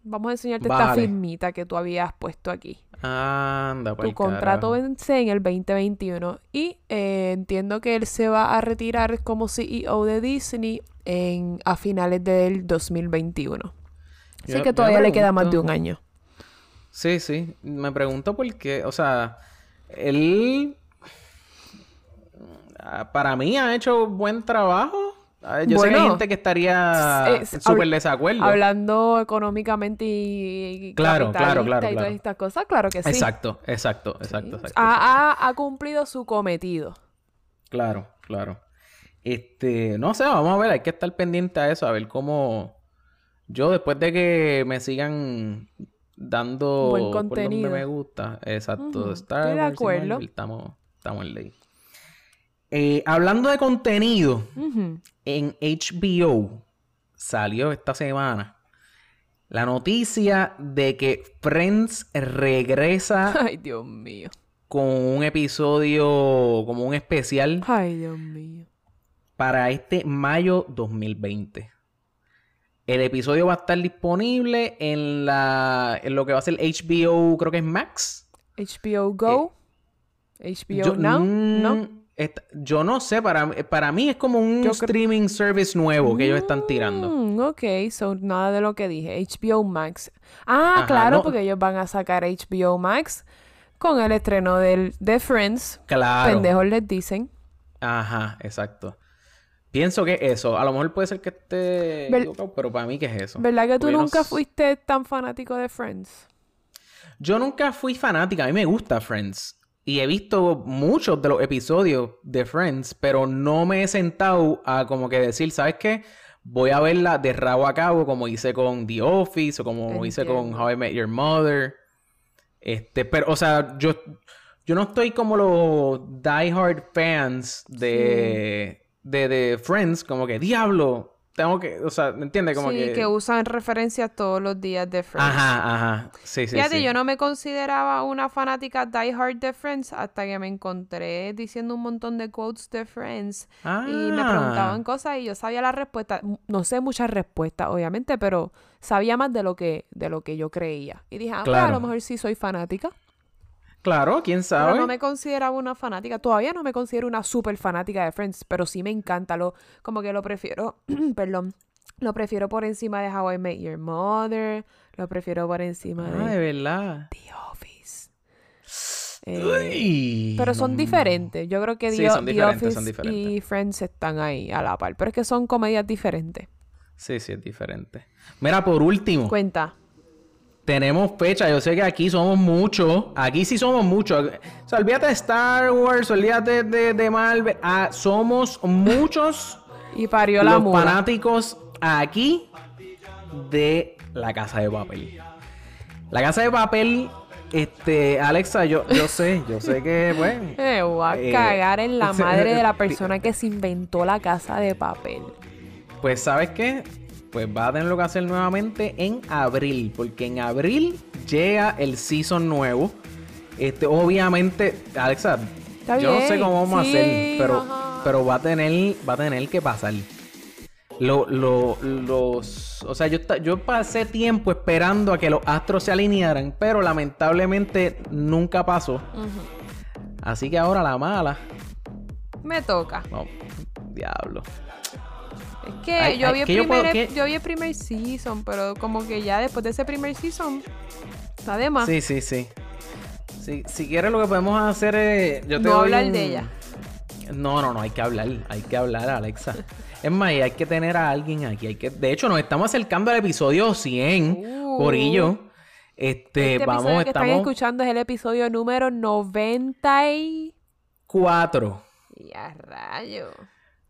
vamos a enseñarte esta firmita que tú habías puesto aquí. anda, Tu contrato carajo. vence en el 2021 y eh, entiendo que él se va a retirar como CEO de Disney en, a finales del 2021. Así Yo- que todavía le queda más de un año. Sí, sí. Me pregunto por qué. O sea, él. ah, Para mí ha hecho buen trabajo. Yo sé que hay Bueno, gente que estaría súper desacuerdo. Hablando económicamente y Claro, claro, capitalista claro, y todas claro. estas cosas, claro que sí. Exacto, exacto, exacto, exacto. Ha, ha- ha cumplido su cometido. Claro, claro. Este, no sé, vamos a ver, hay que estar pendiente a eso, a ver cómo yo después de que me sigan dando Buen por contenido. me gusta, exacto, Star estoy de y acuerdo. Marvel, estamos, estamos en ley. Eh, hablando de contenido, en HBO salió esta semana la noticia de que Friends regresa Ay, Dios mío. con un episodio como un especial Ay, Dios mío. para este mayo 2020. El episodio va a estar disponible en la en lo que va a ser HBO, creo que es Max. HBO Go. HBO Eh, Yo, Now. mm, ¿No? Esta- yo no sé, para, para mí es como un Yo streaming service nuevo que ellos están tirando. Mm, ok, so nada de lo que dije. HBO Max. Ah, Ajá, claro, no- porque ellos van a sacar HBO Max con el estreno del, de Friends. Claro. Pendejos les dicen. Ajá, exacto. Pienso que eso, a lo mejor puede ser que esté Ver- pero para mí que es eso. ¿Verdad que tú Porque nunca fuiste tan fanático de Friends? Yo nunca fui fanática, a mí me gusta Friends. Y he visto muchos de los episodios de Friends, pero no me he sentado a como que decir, ¿sabes qué? Voy a verla de rabo a cabo, como hice con The Office o como hice con. How I Met Your Mother. Este, pero, o sea, yo, yo no estoy como los diehard fans de, de, de Friends, como que, diablo, tengo que, o sea, ¿me entiendes? Como sí, que... que... usan referencias todos los días de Friends. Ajá, ajá. Sí, sí, Fíjate, sí. yo no me consideraba una fanática diehard de Friends hasta que me encontré diciendo un montón de quotes de Friends y me Ah. preguntaban cosas y yo sabía la respuesta. No sé muchas respuestas, obviamente, pero sabía más de lo que, de lo que yo creía. Y dije, ah, pues, a lo mejor sí soy fanática. Claro, quién Pero sabe. no me consideraba una fanática. Todavía no me considero una súper fanática de Friends, pero sí me encanta. Lo, como que lo prefiero, perdón, lo prefiero por encima de How I Met Your Mother. Lo prefiero por encima Ah, de de verdad. The Office. Eh, Uy, pero son no. diferentes. Yo creo que Sí, The, son The Office son y Friends están ahí a la par. Pero es que son comedias diferentes. Sí, sí, es diferente. Mira, por último, Cuenta. Tenemos fecha. Yo sé que aquí somos muchos. Aquí sí somos muchos. O sea, olvídate de Star Wars, olvídate de, de Marvel. Ah, somos muchos Y parió la los mula. fanáticos aquí de La Casa de Papel. La Casa de Papel Este, Alexa, yo, yo sé, yo sé que, bueno. Me voy a Eh, cagar en la madre de la persona que se inventó la casa de papel. Pues, ¿sabes qué? Pues va a tener lo que hacer nuevamente en abril. Porque en abril llega el season nuevo. Este, obviamente, Alexa, Está yo no sé cómo vamos sí, a hacer, pero, ajá. pero va a tener, va a tener que pasar. Lo, lo- los, o sea, yo, yo pasé tiempo esperando a que los astros se alinearan, pero lamentablemente nunca pasó. Así que ahora la mala. Me toca. No, diablo. Es que Ay, yo, ay, vi el que yo puedo- primer, yo vi el primer season, pero como que ya después de ese primer season, está de más. Sí, sí, sí. Si, si quieres lo que podemos hacer es... Yo te No doy hablar un- de ella. No, no, no, hay que hablar, hay que hablar, Alexa. Es más, hay que tener a alguien aquí. Hay que... De hecho, nos estamos acercando al episodio 100, Uh. Corillo. Este, Este vamos, episodio que están estamos escuchando es el episodio número 90 y... cuatro. Y a rayo.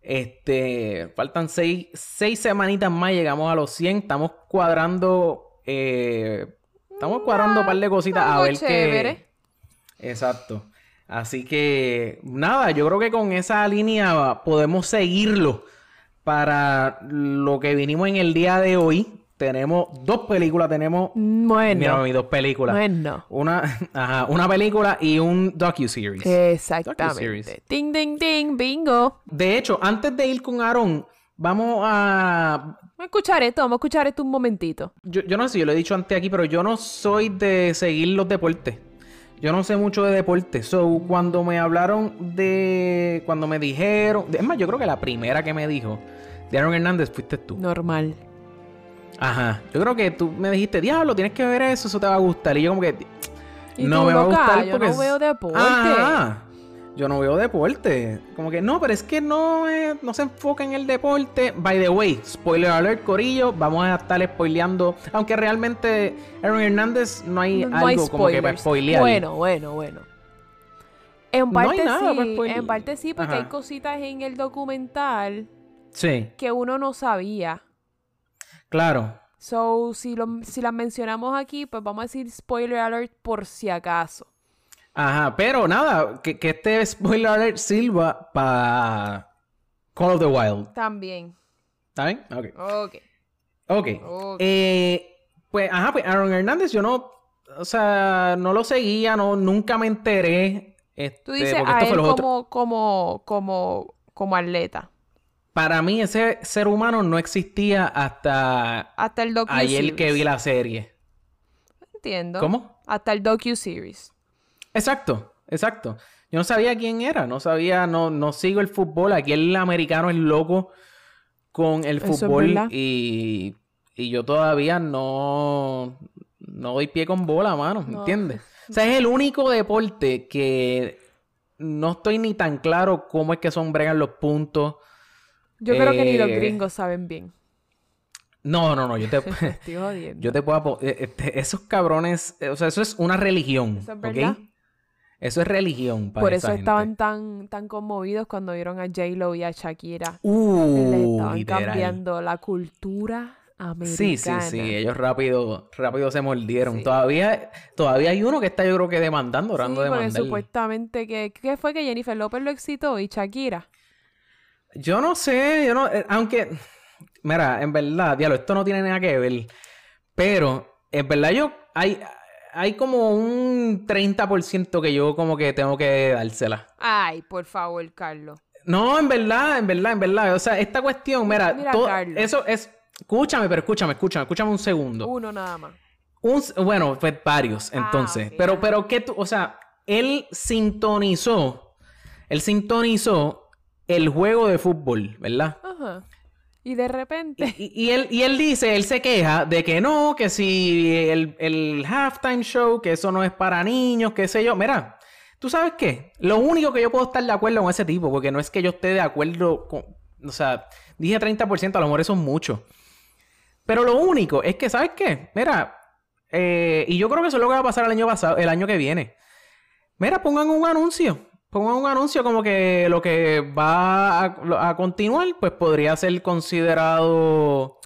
Este, faltan seis, seis semanitas más, llegamos a los 100. Estamos cuadrando, eh, estamos cuadrando un par de cositas a ver qué. Exacto. Así que, nada, yo creo que con esa línea podemos seguirlo para lo que vinimos en el día de hoy. Tenemos dos películas, tenemos. Bueno. Mira, mis dos películas. Bueno. Una, ajá, una película y un docu-series. Exactamente. Docuseries. Ding, ding, ding, bingo. De hecho, antes de ir con Aaron, vamos a Vamos a escuchar esto, vamos a escuchar esto un momentito. Yo, yo no sé si yo lo he dicho antes aquí, pero yo no soy de seguir los deportes. Yo no sé mucho de deportes. So, cuando me hablaron de. Cuando me dijeron. Es más, yo creo que la primera que me dijo de Aaron Hernández fuiste tú. Normal. Ajá. Yo creo que tú me dijiste, diablo, tienes que ver eso, eso te va a gustar. Y yo, como que. Y no me va a gustar yo no veo deporte. Ajá. Yo no veo deporte. Como que no, pero es que no, no se enfoca en el deporte. By the way, spoiler alert, Corillo. Vamos a estar spoileando. Aunque realmente Aaron Hernández no hay No, no hay algo como que para spoilear. Bueno, bueno, bueno. En No hay parte para sí, spoilear. en parte sí, porque Ajá. hay cositas en el documental Sí, que uno no sabía. Claro. So, si, lo, si las mencionamos aquí, pues vamos a decir spoiler alert por si acaso. Ajá, pero nada, que, que este spoiler alert sirva para Call of the Wild. También. ¿Está bien? Ok. Ok. Ok. Ok. Eh, pues, ajá, pues Aaron Hernández, yo no, o sea, no lo seguía, no, nunca me enteré. Este, Tú dices a él como, como, como, como atleta. Para mí ese ser humano no existía hasta Hasta el docu ayer que vi la serie. Entiendo. ¿Cómo? Hasta el docu-series. Exacto, exacto. Yo no sabía quién era, no sabía, no, no sigo el fútbol. Aquí el americano es loco con el es fútbol y, y yo todavía no, no doy pie con bola, mano, No. ¿entiendes? O sea, es el único deporte que no estoy ni tan claro cómo es que son bregan los puntos. Yo creo que ni los Eh, gringos saben bien. No, no, no, yo te, Estoy jodiendo. yo te puedo... eh, este, esos cabrones, eh, o sea, eso es una religión, Eso es verdad. Eso es religión para Por eso gente. estaban tan, tan conmovidos cuando vieron a J-Lo y a Shakira. Le Uh, estaban literal. cambiando la cultura americana. Sí, sí, sí, ellos rápido, rápido se mordieron. Sí. Todavía, todavía hay uno que está yo creo que demandando, Sí, orando de porque demandar. supuestamente que... ¿Qué fue que Jennifer López lo excitó y Shakira? Yo no sé, yo no, eh, aunque, mira, en verdad, diablo, esto no tiene nada que ver, pero en verdad yo, hay, hay como un 30% que yo como que tengo que dársela. Ay, por favor, Carlos. No, en verdad, en verdad, en verdad, o sea, esta cuestión, mira, Mira, todo- Carlos. eso es, escúchame, pero escúchame, escúchame, escúchame un segundo. Uno nada más. Un, bueno, pues varios, Ah, entonces. pero, pero que tú, o sea, él sintonizó, él sintonizó el juego de fútbol, ¿verdad? Ajá. Y de repente... Y, y él, y él dice, él se queja de que no, que si el, el halftime show, que eso no es para niños, qué sé yo. Mira, ¿tú sabes qué? Lo único que yo puedo estar de acuerdo con ese tipo, porque no es que yo esté de acuerdo con... O sea, dije 30%, a lo mejor eso es mucho. Pero lo único es que, ¿sabes qué? Mira, eh, y yo creo que eso es lo que va a pasar el año pasado, el año que viene. Mira, pongan un anuncio. Pongan un anuncio como que lo que va a, a continuar, pues podría ser considerado.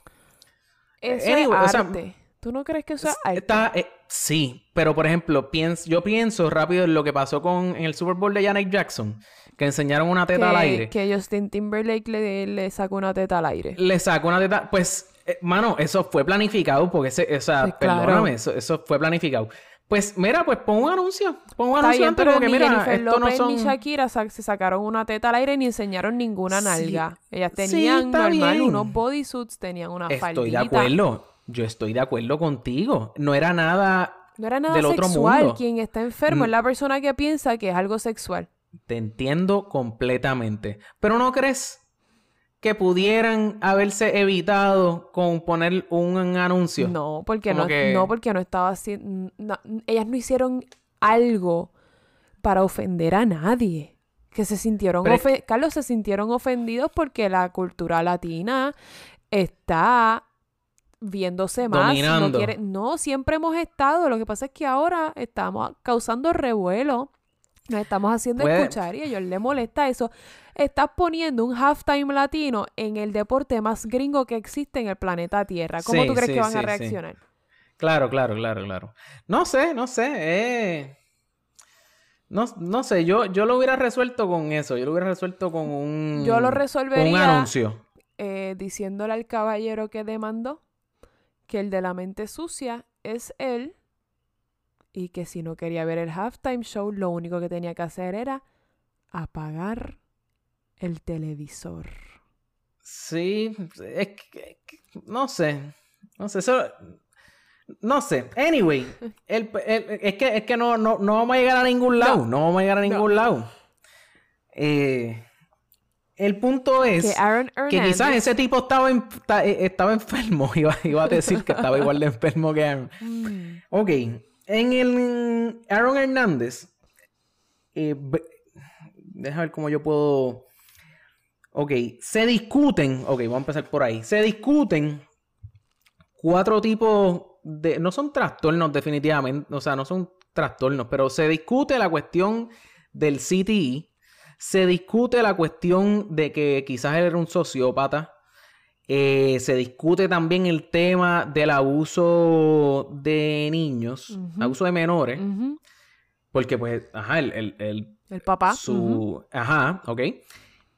Eso Anyway, o es sea, arte. ¿Tú no crees que eso es arte? Está, eh, Sí, pero por ejemplo, pienso, yo pienso rápido en lo que pasó con en el Super Bowl de Janet Jackson, que enseñaron una teta al aire. Que, Justin Timberlake le, le sacó una teta al aire. Le sacó una teta, pues, eh, mano, eso fue planificado, porque ese, o sea, claro. perdóname, eso, eso fue planificado. Pues mira, pues pon un anuncio, pon un Está anuncio bien, antes pero como que ni mira, Jennifer esto no López ni son... Shakira sa- se sacaron una teta al aire ni enseñaron ninguna Sí. nalga. Ellas Sí, tenían está normal bien. unos bodysuits, tenían una Estoy faldita. de acuerdo, yo estoy de acuerdo contigo. No era nada No era nada del otro sexual. mundo. Quien está enfermo Mm. es la persona que piensa que es algo sexual. Te entiendo completamente. Pero ¿no crees que pudieran haberse evitado con poner un anuncio? No, porque Como no, que- no, porque no estaba haciendo. no, ellas no hicieron algo para ofender a nadie. Que se sintieron Pero es ofe- Carlos, se sintieron ofendidos porque la cultura latina está viéndose más. No, Dominando. quiere- no, siempre hemos estado. Lo que pasa es que ahora estamos causando revuelo. Nos estamos haciendo Puede- escuchar y a ellos les molesta eso. Estás poniendo un halftime latino en el deporte más gringo que existe en el planeta Tierra. ¿Cómo Sí, tú crees sí, que van sí, a reaccionar? Claro, claro, claro, claro. No sé, no sé. eh, No, no sé, yo, yo lo hubiera resuelto con eso. Yo lo hubiera resuelto con un... Yo lo Con un resolvería anuncio. eh, diciéndole al caballero que demandó que el de la mente sucia es él y que si no quería ver el halftime show, lo único que tenía que hacer era apagar el televisor. Sí, es que, es que- no sé. No sé, eso... No sé. Anyway, el- el- es que, es que no, no, no vamos a llegar a ningún lado. No, vamos a llegar a ningún lado. Eh, el punto es... Que Aaron Que quizás ese tipo estaba, en- eh, estaba enfermo. Iba, iba a decir que estaba igual de enfermo que Aaron. Mm, Ok. En el Aaron Hernández. eh, deja ver cómo yo puedo. Ok. Se discuten. Ok, vamos a empezar por ahí. Se discuten cuatro tipos de. No son trastornos, definitivamente. O sea, no son trastornos. Pero se discute la cuestión del CTE. Se discute la cuestión de que quizás él era un sociópata. Eh, se discute también el tema del abuso de niños, Ujú. abuso de menores, porque pues, ajá, el, el- el- El papá. su, ajá, ok.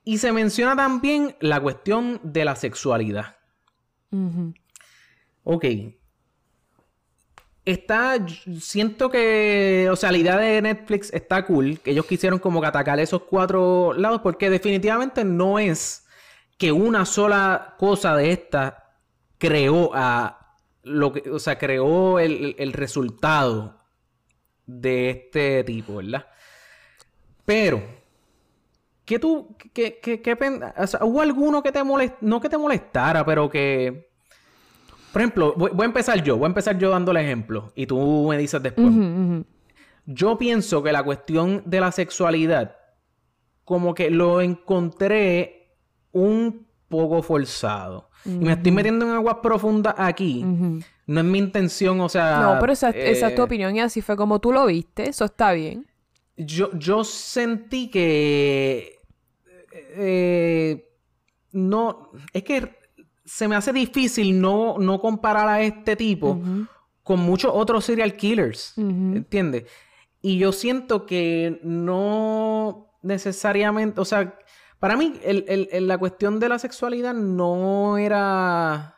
Y se menciona también la cuestión de la sexualidad. Ujú. Ok. Está, siento que, o sea, la idea de Netflix está cool, que ellos quisieron como que atacar esos cuatro lados, porque definitivamente no es que una sola cosa de esta creó a lo que, o sea, creó el, el resultado de este tipo, ¿verdad? Pero, ¿qué tú, qué, qué, qué o sea, hubo alguno que te molest, no que te molestara, pero que, por ejemplo, voy, voy a empezar yo, voy a empezar yo dando el ejemplo y tú me dices después. Yo pienso que la cuestión de la sexualidad, como que lo encontré un poco forzado. Y me estoy metiendo en aguas profundas aquí. No es mi intención, o sea... No, pero esa, esa es tu eh, opinión y así fue como tú lo viste. Eso está bien. Yo, yo sentí que... eh, no... Es que se me hace difícil no, no comparar a este tipo con muchos otros serial killers. Ujú. ¿Entiendes? Y yo siento que no necesariamente, o sea, para mí el- el- el- la cuestión de la sexualidad no era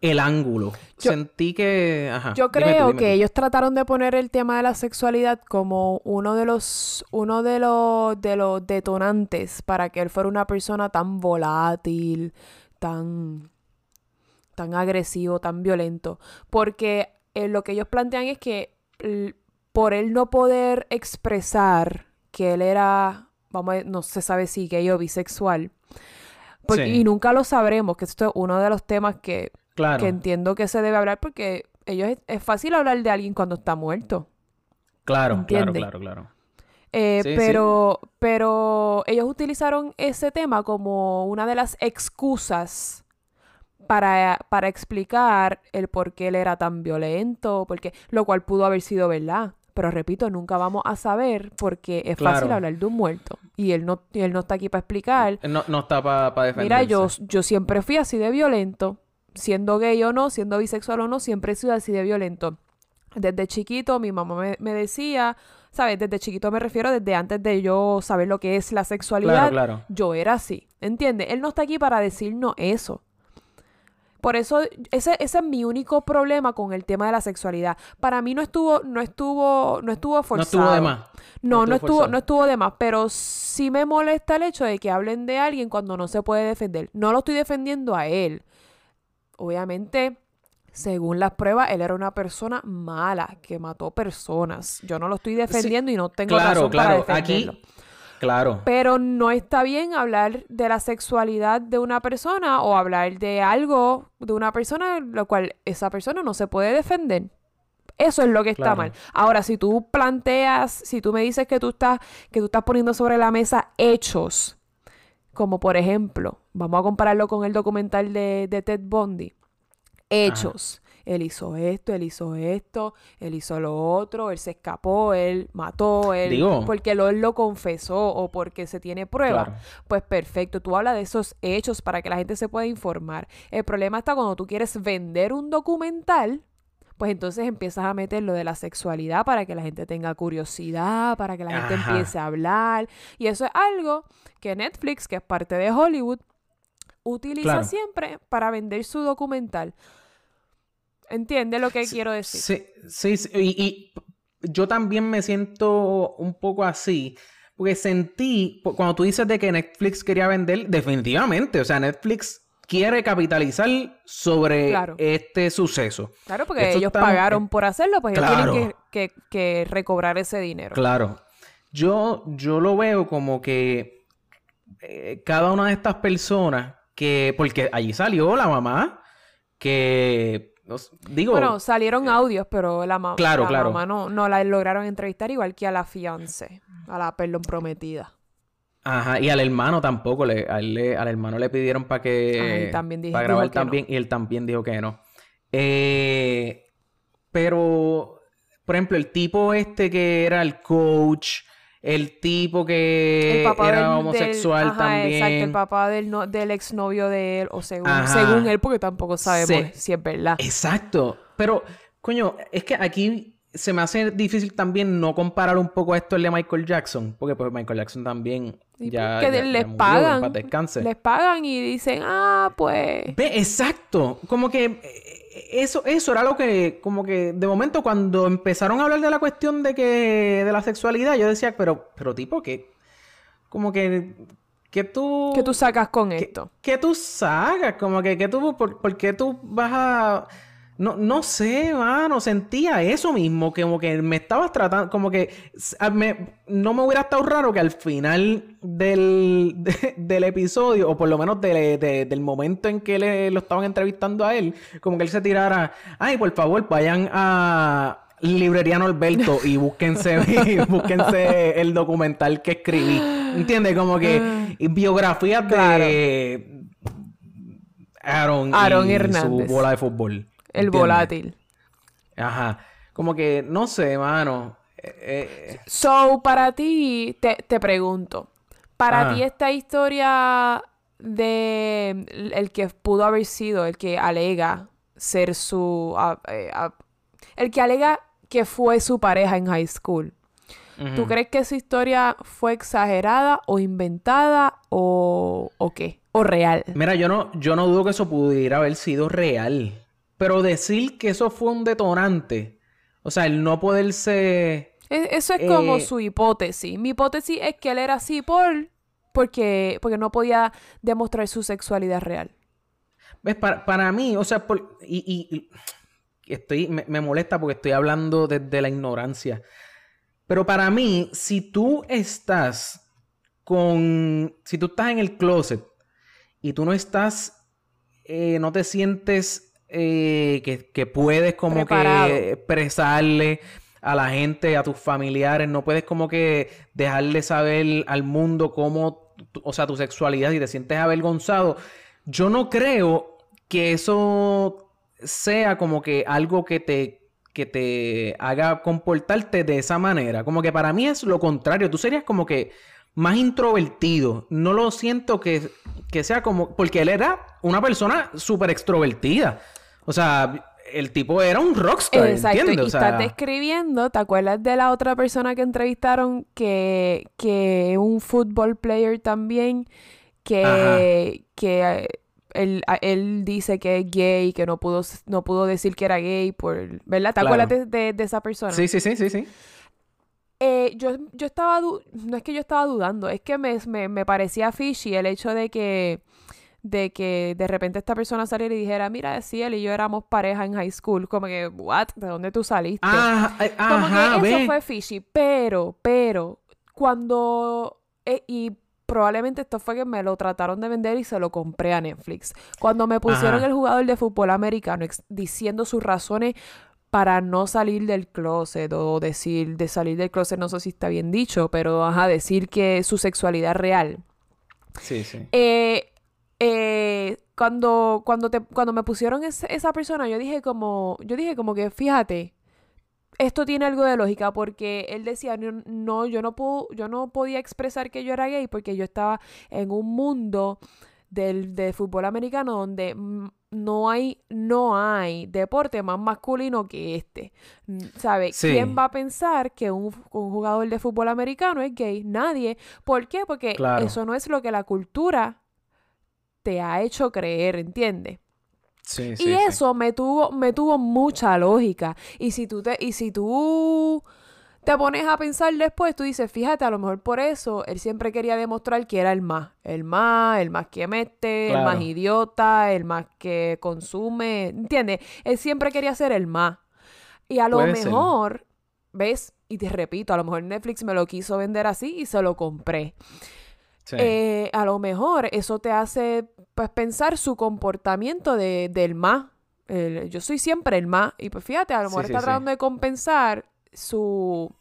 el ángulo. Yo- Sentí que... Ajá, Yo dime tú, creo dime que tú. ellos trataron de poner el tema de la sexualidad como uno de los uno de los de los detonantes para que él fuera una persona tan volátil, tan tan agresivo, tan violento, porque eh, lo que ellos plantean es que por él no poder expresar que él era, vamos a, no se sabe si gay o bisexual, porque- Sí. y nunca lo sabremos, que esto es uno de los temas que Claro, que entiendo que se debe hablar porque ellos es, es fácil hablar de alguien cuando está muerto. claro, claro, ¿entiende? claro, claro. Eh, Sí, sí. pero, pero ellos utilizaron ese tema como una de las excusas para, para explicar el por qué él era tan violento, porque, lo cual pudo haber sido verdad. Pero repito, nunca vamos a saber porque es fácil Claro. hablar de un muerto. Y él no, y él no está aquí para explicar. No, no está para defenderse. Mira, yo, yo siempre fui así de violento. Siendo gay o no, siendo bisexual o no, siempre he sido así de violento. Desde chiquito mi mamá me, me decía, ¿sabes? Desde chiquito me refiero desde antes de yo saber lo que es la sexualidad. Claro, claro. Yo era así, ¿entiendes? Él no está aquí para decirnos eso. Por eso, ese, ese es mi único problema con el tema de la sexualidad. Para mí no estuvo, no estuvo, no estuvo No forzado. estuvo de más. No, no, estuvo, forzado. no estuvo de más, pero sí me molesta el hecho de que hablen de alguien cuando no se puede defender. No lo estoy defendiendo a él. Obviamente, según las pruebas, él era una persona mala que mató personas. Yo no lo estoy defendiendo y no tengo Claro, razón claro. para Aquí, defenderlo. claro. Pero no está bien hablar de la sexualidad de una persona o hablar de algo de una persona, lo cual esa persona no se puede defender. Eso es lo que está Claro. mal. Ahora, si tú planteas, si tú me dices que tú estás, que tú estás poniendo sobre la mesa hechos, como por ejemplo, vamos a compararlo con el documental de, de Ted Bundy. Hechos. Él hizo esto, él hizo esto, él hizo lo otro, él se escapó, él mató, él Digo- porque lo, él lo confesó o porque se tiene prueba. Claro. Pues perfecto, tú hablas de esos hechos para que la gente se pueda informar. El problema está cuando tú quieres vender un documental, pues entonces empiezas a meter lo de la sexualidad para que la gente tenga curiosidad, para que la gente empiece a hablar. Y eso es algo que Netflix, que es parte de Hollywood, utiliza Claro. siempre para vender su documental. ¿Entiendes lo que quiero decir? Sí, sí, sí, Y, y yo también me siento un poco así. Porque sentí, cuando tú dices de que Netflix quería vender, definitivamente, o sea, Netflix quiere capitalizar sobre Claro. este suceso. Claro, porque ellos está- pagaron por hacerlo, pues ellos tienen que, que- que recobrar ese dinero. Claro. Yo, yo lo veo como que eh, cada una de estas personas que, porque allí salió la mamá, que, digo, Bueno, salieron audios, pero la, ma- Claro, la claro. mamá no, no la lograron entrevistar igual que a la fiance, a la perdón prometida. Ajá, y al hermano tampoco, le, a él le- al hermano le pidieron para que... Él también dije- para dijo grabar que no. también, y él también dijo que no. Eh, pero, por ejemplo, el tipo este que era el coach, el tipo que El papá era del, homosexual del- ajá, también. Exacto, el papá del, no- del exnovio de él, o según, Ajá. según él, porque tampoco sabemos Sí. si es verdad. Exacto. Pero, coño, es que aquí se me hace difícil también no comparar un poco esto el de Michael Jackson. Porque pues Michael Jackson también Y ya, ya- les ya murió, pagan, les pagan y dicen, ah, pues... Ve, exacto. Como que eh, eso, eso era lo que, como que de momento cuando empezaron a hablar de la cuestión de que, de la sexualidad, yo decía, pero, pero tipo, que, como que, que tú, ¿Qué tú sacas con que, esto? que tú sacas, como que, que tú, por, por qué tú vas a, no, no sé, mano, sentía eso mismo, que como que me estabas tratando, como que me- no me hubiera estado raro que al final del, de- del episodio, o por lo menos de- de- del momento en que le, lo estaban entrevistando a él, como que él se tirara, ay, por favor, vayan a Librería Norberto y búsquense, y búsquense el documental que escribí. ¿Entiendes? Como que biografías de Aaron, Aaron y Hernández. su bola de fútbol. El ¿Entiendes? volátil. Ajá. Como que, no sé, mano. Eh, eh, So, para ti, te, te pregunto, para ti esta historia de el que pudo haber sido, el que alega ser su, eh, el que alega que fue su pareja en high school, ¿tú ujú. crees que esa historia fue exagerada o inventada o, o qué? ¿O real? Mira, yo no, yo no dudo que eso pudiera haber sido real. Pero decir que eso fue un detonante. O sea, el no poderse. E- Eso es como Eh, su hipótesis. Mi hipótesis es que él era así por porque, porque no podía demostrar su sexualidad real. ¿Ves? Para, para mí, o sea, por- y, y- y estoy, me, me molesta porque estoy hablando desde la ignorancia. Pero para mí, si tú estás con. Si tú estás en el closet y tú no estás. eh, no te sientes eh, que, que puedes como Preparado. que expresarle a la gente, a tus familiares, no puedes como que dejarle saber al mundo cómo, o sea, tu sexualidad y te sientes avergonzado. Yo no creo que eso sea como que algo que te, que te haga comportarte de esa manera. Como que para mí es lo contrario. Tú serías como que más introvertido. No lo siento que, que sea como... Porque él era una persona súper extrovertida. O sea, el tipo era un rockstar, Exacto, ¿entiendes? y O sea, estás describiendo, ¿te acuerdas de la otra persona que entrevistaron que, que un football player también, que, que eh, él, él dice que es gay, que no pudo, no pudo decir que era gay, por, ¿verdad? ¿Te Claro. acuerdas de, de- de esa persona? Sí, sí, sí, sí, sí. Eh, yo, yo estaba, no es que yo estaba dudando, es que me, me, me parecía fishy el hecho de que, de que de repente esta persona saliera y dijera, mira, sí, él y yo éramos pareja en high school, como que, what, ¿de dónde tú saliste? Ah, eh, Como ajá, que eso fue fishy, pero, pero, cuando, eh, y probablemente esto fue que me lo trataron de vender y se lo compré a Netflix. Cuando me pusieron Ajá. el jugador de fútbol americano diciendo sus razones para no salir del closet o decir, de salir del closet, no sé si está bien dicho, pero ajá, decir que su sexualidad real. Sí, sí. Eh, eh, cuando, cuando, te, cuando me pusieron esa persona, yo dije como, yo dije como que, fíjate, esto tiene algo de lógica porque él decía, no, no, yo no puedo, yo no podía expresar que yo era gay porque yo estaba en un mundo del, del fútbol americano donde no hay, no hay deporte más masculino que este. ¿Sabe? Sí. ¿Quién va a pensar que un, un jugador de fútbol americano es gay? Nadie. ¿Por qué? Porque Claro. eso no es lo que la cultura te ha hecho creer, ¿entiendes? Sí, Y sí. eso me tuvo, me tuvo mucha lógica. Y si tú te, y si tú te pones a pensar después, tú dices, fíjate, a lo mejor por eso él siempre quería demostrar que era el más, el más, el más que mete, el más idiota, el más que consume, ¿entiendes? Él siempre quería ser el más. Y a lo Puede ser. mejor, ¿ves? Y te repito, a lo mejor Netflix me lo quiso vender así y se lo compré. Sí. Eh, a lo mejor eso te hace pues pensar su comportamiento de, del más. El- yo soy siempre el más. Y pues fíjate, a lo mejor sí, está sí. tratando de compensar su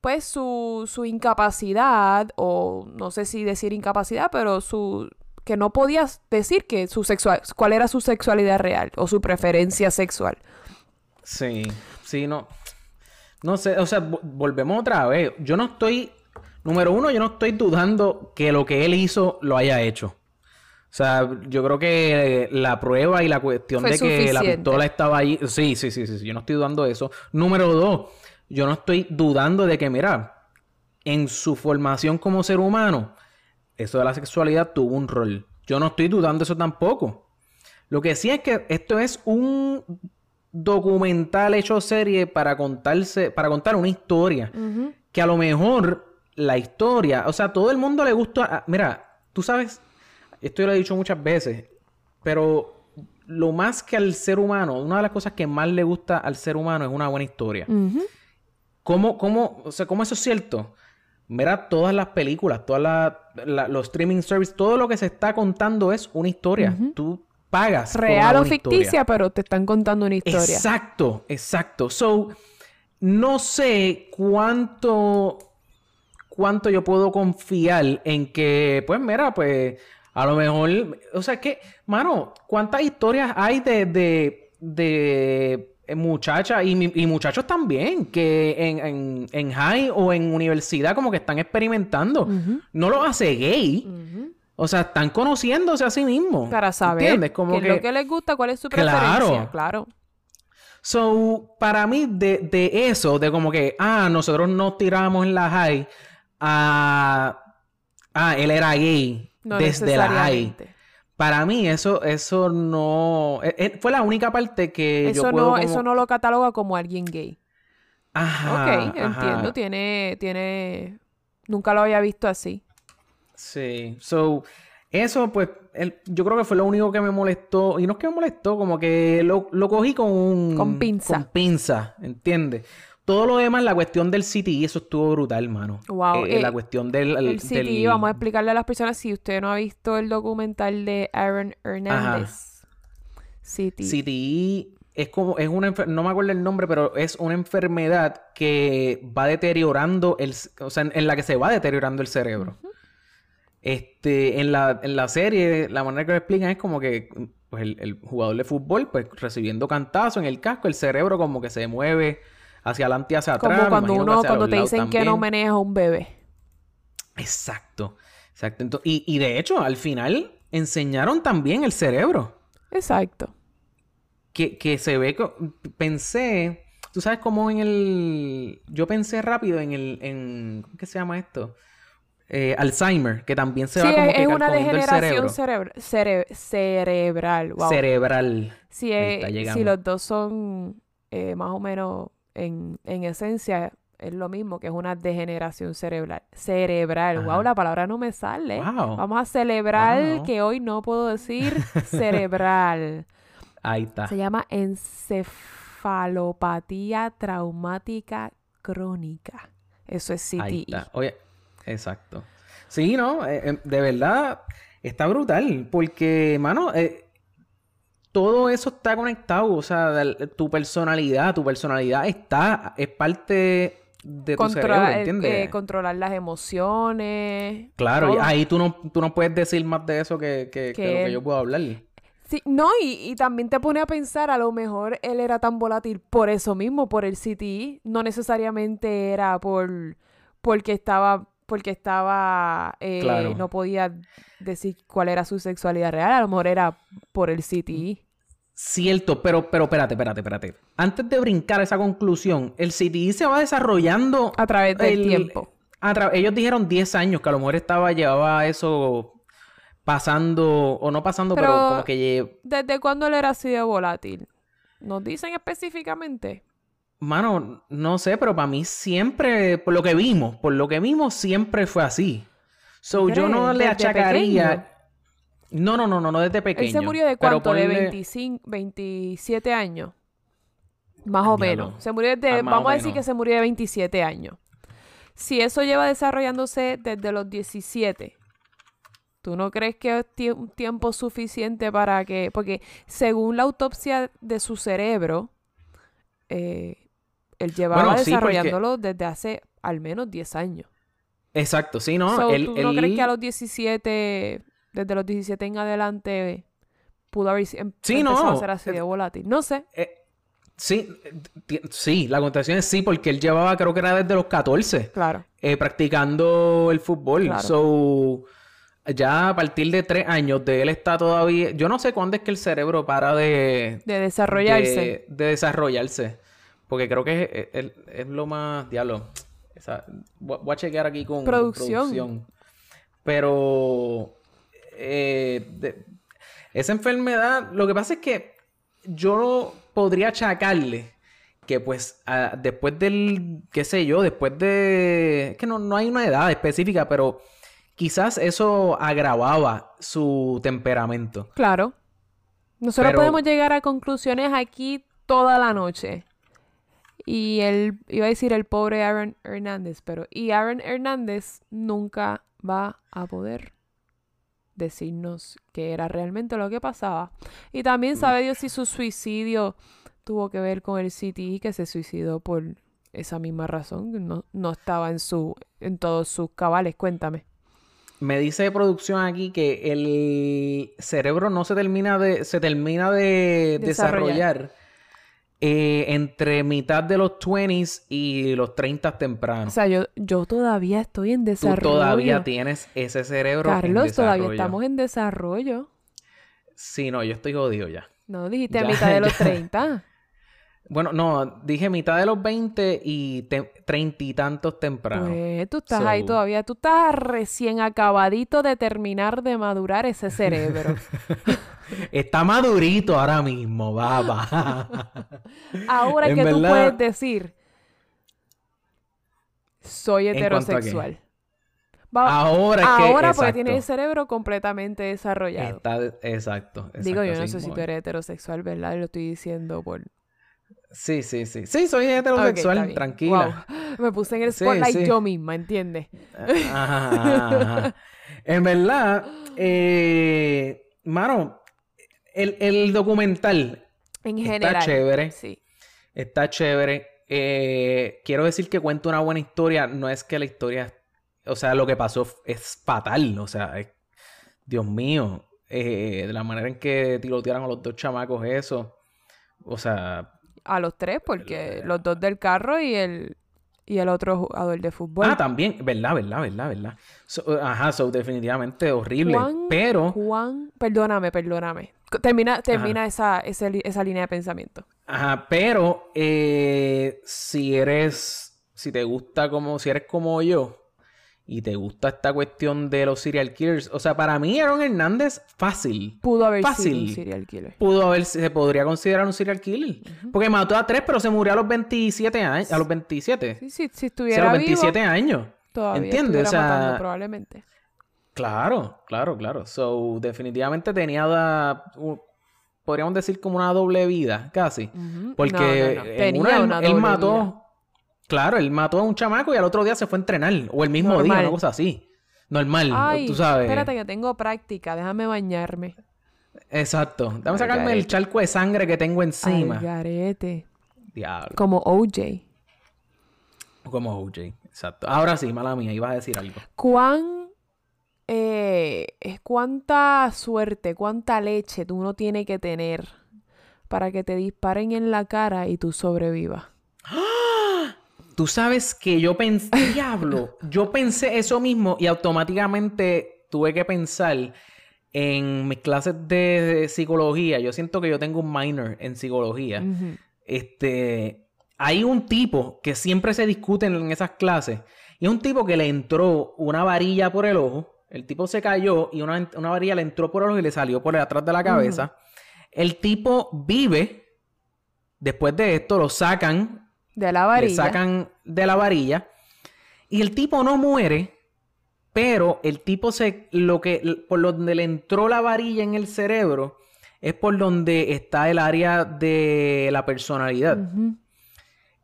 pues su, su incapacidad, o no sé si decir incapacidad, pero su que no podías decir que su sexual, cuál era su sexualidad real o su preferencia sexual. Sí, sí, no. No sé, o sea, vo- volvemos otra vez. Yo no estoy. Número uno, yo no estoy dudando que lo que él hizo lo haya hecho. O sea, yo creo que la prueba y la cuestión Fue de que la pistola estaba ahí. Sí, sí, sí, sí, sí, Yo no estoy dudando de eso. Número dos, yo no estoy dudando de que, mira, en su formación como ser humano, eso de la sexualidad tuvo un rol. Yo no estoy dudando eso tampoco. Lo que sí es que esto es un documental hecho serie para contarse, para contar una historia. Que a lo mejor la historia, o sea, todo el mundo le gusta. ah, Mira, tú sabes, esto yo lo he dicho muchas veces, pero lo más que al ser humano, una de las cosas que más le gusta al ser humano es una buena historia. ¿Cómo, cómo, o sea, cómo eso es cierto? Mira, todas las películas, todas la- la- los streaming services, todo lo que se está contando es una historia. Tú pagas. Real o historia. ficticia, pero te están contando una historia. Exacto, exacto. So, no sé cuánto, cuánto yo puedo confiar en que, pues mira, pues a lo mejor, o sea, que, mano, ¿cuántas historias hay de, de, de muchachas y, muchachos también que en, en, en high o en universidad como que están experimentando? No lo hace gay. O sea, están conociéndose a sí mismos. Para saber ¿Entiendes? Como qué que... es lo que les gusta, cuál es su Claro. preferencia. Claro. So, para mí, de, de eso, de como que, ah, nosotros nos tiramos en la high a. Ah, él era gay No desde la high. Para mí, eso, eso no. eh, eh, fue la única parte que yo Eso puedo. no, como- eso no lo cataloga como alguien gay. Ajá. ok, ajá. entiendo. Tiene, tiene. Nunca lo había visto así. Sí. So, eso, pues, el- yo creo que fue lo único que me molestó. Y no es que me molestó, como que lo, lo cogí con un. Con pinza. Con pinza, ¿entiendes? Todo lo demás, la cuestión del CTI, eso estuvo brutal, mano. Wow, Eh, eh, la cuestión del. El CTI, vamos a explicarle a las personas si usted no ha visto el documental de Aaron Hernández. CTI. CTI es como, es una no me acuerdo el nombre, pero es una enfermedad que va deteriorando el, o sea, en, en la que se va deteriorando el cerebro. Este, en la, en la serie, la manera que lo explican es como que pues, el, el jugador de fútbol, pues recibiendo cantazo en el casco, el cerebro como que se mueve hacia adelante y hacia atrás. Como cuando uno, cuando te dicen que no manejas un bebé. Exacto, exacto. Y, y de hecho, al final enseñaron también el cerebro. Exacto. que, que se ve... Pensé... Tú sabes cómo en el... Yo pensé rápido en el... En... ¿Cómo que se llama esto? Eh, Alzheimer, que también se sí, va como es, que es una el degeneración cerebro. cerebra- cere- cerebral. Wow. Cerebral. Sí, eh, si llegamos. los dos son eh, más o menos en, en esencia es lo mismo, que es una degeneración cerebral. Cerebral. Wow, Ajá. la palabra no me sale. Wow. Vamos a celebrar Wow. que hoy no puedo decir cerebral. Ahí está. Se llama encefalopatía traumática crónica. Eso es Ahí CTE. está. Oye, exacto. Sí, no, Eh, eh, de verdad está brutal. Porque, mano, eh, todo eso está conectado. O sea, tu personalidad, tu personalidad está, es parte de tu cerebro, eh, ¿entiendes? eh, controlar las emociones. claro, y ahí tú no, tú no puedes decir más de eso que, que, que Que lo que yo puedo hablar. Sí, no, y, y también te pone a pensar, a lo mejor él era tan volátil por eso mismo, por el CTI, no necesariamente era por porque estaba, porque estaba, eh, Claro. no podía decir cuál era su sexualidad real, a lo mejor era por el CTI. Cierto, pero, pero espérate, espérate, espérate. Antes de brincar a esa conclusión, el CTI se va desarrollando A través del el- tiempo. a tra- ellos dijeron 10 años que a lo mejor estaba, llevaba eso pasando, o no pasando, pero, Pero- como que ¿Desde cuándo él era así de volátil? ¿Nos dicen específicamente? Mano, no sé, pero para mí siempre, por lo que vimos, por lo que vimos, siempre fue así. So, yo no le ¿Desde achacaría. No, no, no, no, no desde pequeño. ¿Él se murió de cuánto? ¿De ponle- 25, 27 años? Más o Diablo. menos. Se murió desde, Ah, vamos a decir que se murió de 27 años. Si eso lleva desarrollándose desde los 17, ¿tú no crees que es tie- un tiempo suficiente para que... Porque según la autopsia de su cerebro, eh, él llevaba Bueno, sí, porque- desarrollándolo desde hace al menos 10 años. Exacto, sí, no. So, él- ¿Tú no crees que a los 17, desde los 17 en adelante, pudo haber em- Sí, empezado no. a ser así de volátil? No sé. eh, sí, eh, sí, la contestación es sí, porque él llevaba, creo que era desde los 14. Claro. eh, practicando el fútbol. Claro. So, ya a partir de tres años de él está todavía. Yo no sé cuándo es que el cerebro para de, De desarrollarse. de, de desarrollarse. Porque creo que es, es- es lo más. Diablo. esa- voy a chequear aquí con Producción. producción. Pero. Eh, de- esa enfermedad. Lo que pasa es que yo podría achacarle que pues después del, qué sé yo, después de, es que no, no hay una edad específica, pero quizás eso agravaba su temperamento. Claro. Nosotros Pero- podemos llegar a conclusiones aquí toda la noche. Y él, iba a decir el pobre Aaron Hernández, pero y Aaron Hernández nunca va a poder decirnos qué era realmente lo que pasaba. Y Mm. también sabe Dios si su suicidio tuvo que ver con el CTI, que se suicidó por esa misma razón, no, no estaba en su, en todos sus cabales. Cuéntame. Me dice producción aquí que el cerebro no se termina de, se termina de Desarrollar. desarrollar, eh, entre mitad de los 20s y los 30 tempranos. O sea, yo, yo todavía estoy en Tú desarrollo. todavía tienes ese cerebro en Carlos, todavía estamos en desarrollo. Sí, no, yo estoy jodido ya. No, dijiste a mitad de los ya. 30. Bueno, no, dije mitad de los 20 y treinta y tantos temprano. Pues tú estás ahí todavía. Tú estás recién acabadito de terminar de madurar ese cerebro. Está madurito ahora mismo, va. Ahora En que tú puedes decir, soy heterosexual. Va- Ahora es que... ahora porque exacto. tienes el cerebro completamente desarrollado. Está, exacto, exacto. Digo, yo no sé si tú es. eres heterosexual, ¿verdad? Lo estoy diciendo por... Sí, sí, sí. Sí, soy heterosexual, bien. tranquila. Wow. Me puse en el Sí, spotlight sí. yo misma, ¿entiendes? Ajá, ajá, ajá. En verdad, eh, mano, el, el documental En Está chévere. Sí. está chévere. Eh, quiero decir que cuenta una buena historia. No es que la historia, o sea, lo que pasó es fatal. O sea, es- Dios mío, eh, de la manera en que tirotearon a los dos chamacos, eso. O sea, A los tres, porque los dos del carro y el, y el otro jugador de fútbol. ah, también, verdad, verdad, verdad, verdad. So, ajá, so definitivamente horrible. Juan- Pero, Juan, perdóname, perdóname. Termina, termina esa, esa, esa línea de pensamiento. Ajá, pero eh, si eres, si te gusta como, si eres como yo y te gusta esta cuestión de los serial killers, o sea, para mí Aaron Hernández, fácil. Pudo haber Fácil. sido un serial killer. Pudo haber, se podría considerar un serial killer. Porque mató a tres, pero se murió a los 27 años, a los 27. Sí, sí, si O sea, a estuviera los vivo, 27 años. todavía ¿Entiendes? O estuviera matando sea, probablemente. Claro, claro, claro. So, definitivamente tenía, da- podríamos decir como una doble vida, casi. Porque No, no, no. en Tenía una, él- una él, mató, vida. claro, él mató a un chamaco y al otro día se fue a entrenar. O el mismo día, una cosa así. Normal, Ay, tú sabes. espérate que tengo práctica, déjame bañarme. Exacto. Déjame sacarme el charco de sangre que tengo encima. Al garete. Diablo. Como OJ. Como OJ. Exacto. Ahora sí, mala mía, ibas a decir algo. ¿Cuán... eh, es cuánta suerte, cuánta leche tú no tienes que tener para que te disparen en la cara y tú sobrevivas? Tú sabes que yo pensé, diablo, yo pensé eso mismo y automáticamente tuve que pensar en mis clases de psicología. Yo siento que yo tengo un minor en psicología. Este, hay un tipo que siempre se discute en esas clases y es un tipo que le entró una varilla por el ojo. El tipo se cayó y una, una varilla le entró por el ojo y le salió por atrás de la cabeza. El tipo vive. Después de esto lo sacan De la varilla. le sacan de la varilla y el tipo no muere, pero el tipo se lo que por donde le entró la varilla en el cerebro es por donde está el área de la personalidad.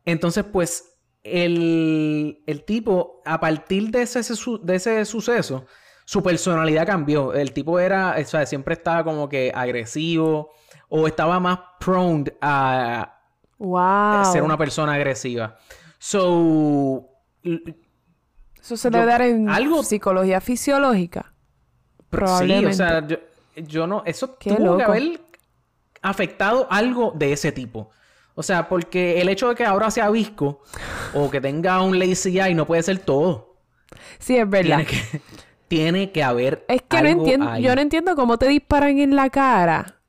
Entonces, pues el, el tipo a partir de ese, de ese suceso su personalidad cambió. El tipo era, o sea, siempre estaba como que agresivo o estaba más prone a, Wow. ser una persona agresiva. So, Eso se yo- debe dar en algo- psicología fisiológica. sí, Probablemente. o sea, yo, yo no, eso Qué tuvo que haber afectado algo de ese tipo. O sea, porque el hecho de que ahora sea visco o que tenga un lazy eye no puede ser todo. Sí, es verdad. Que, tiene que haber Es que no algo entiendo, ahí. yo no entiendo cómo te disparan en la cara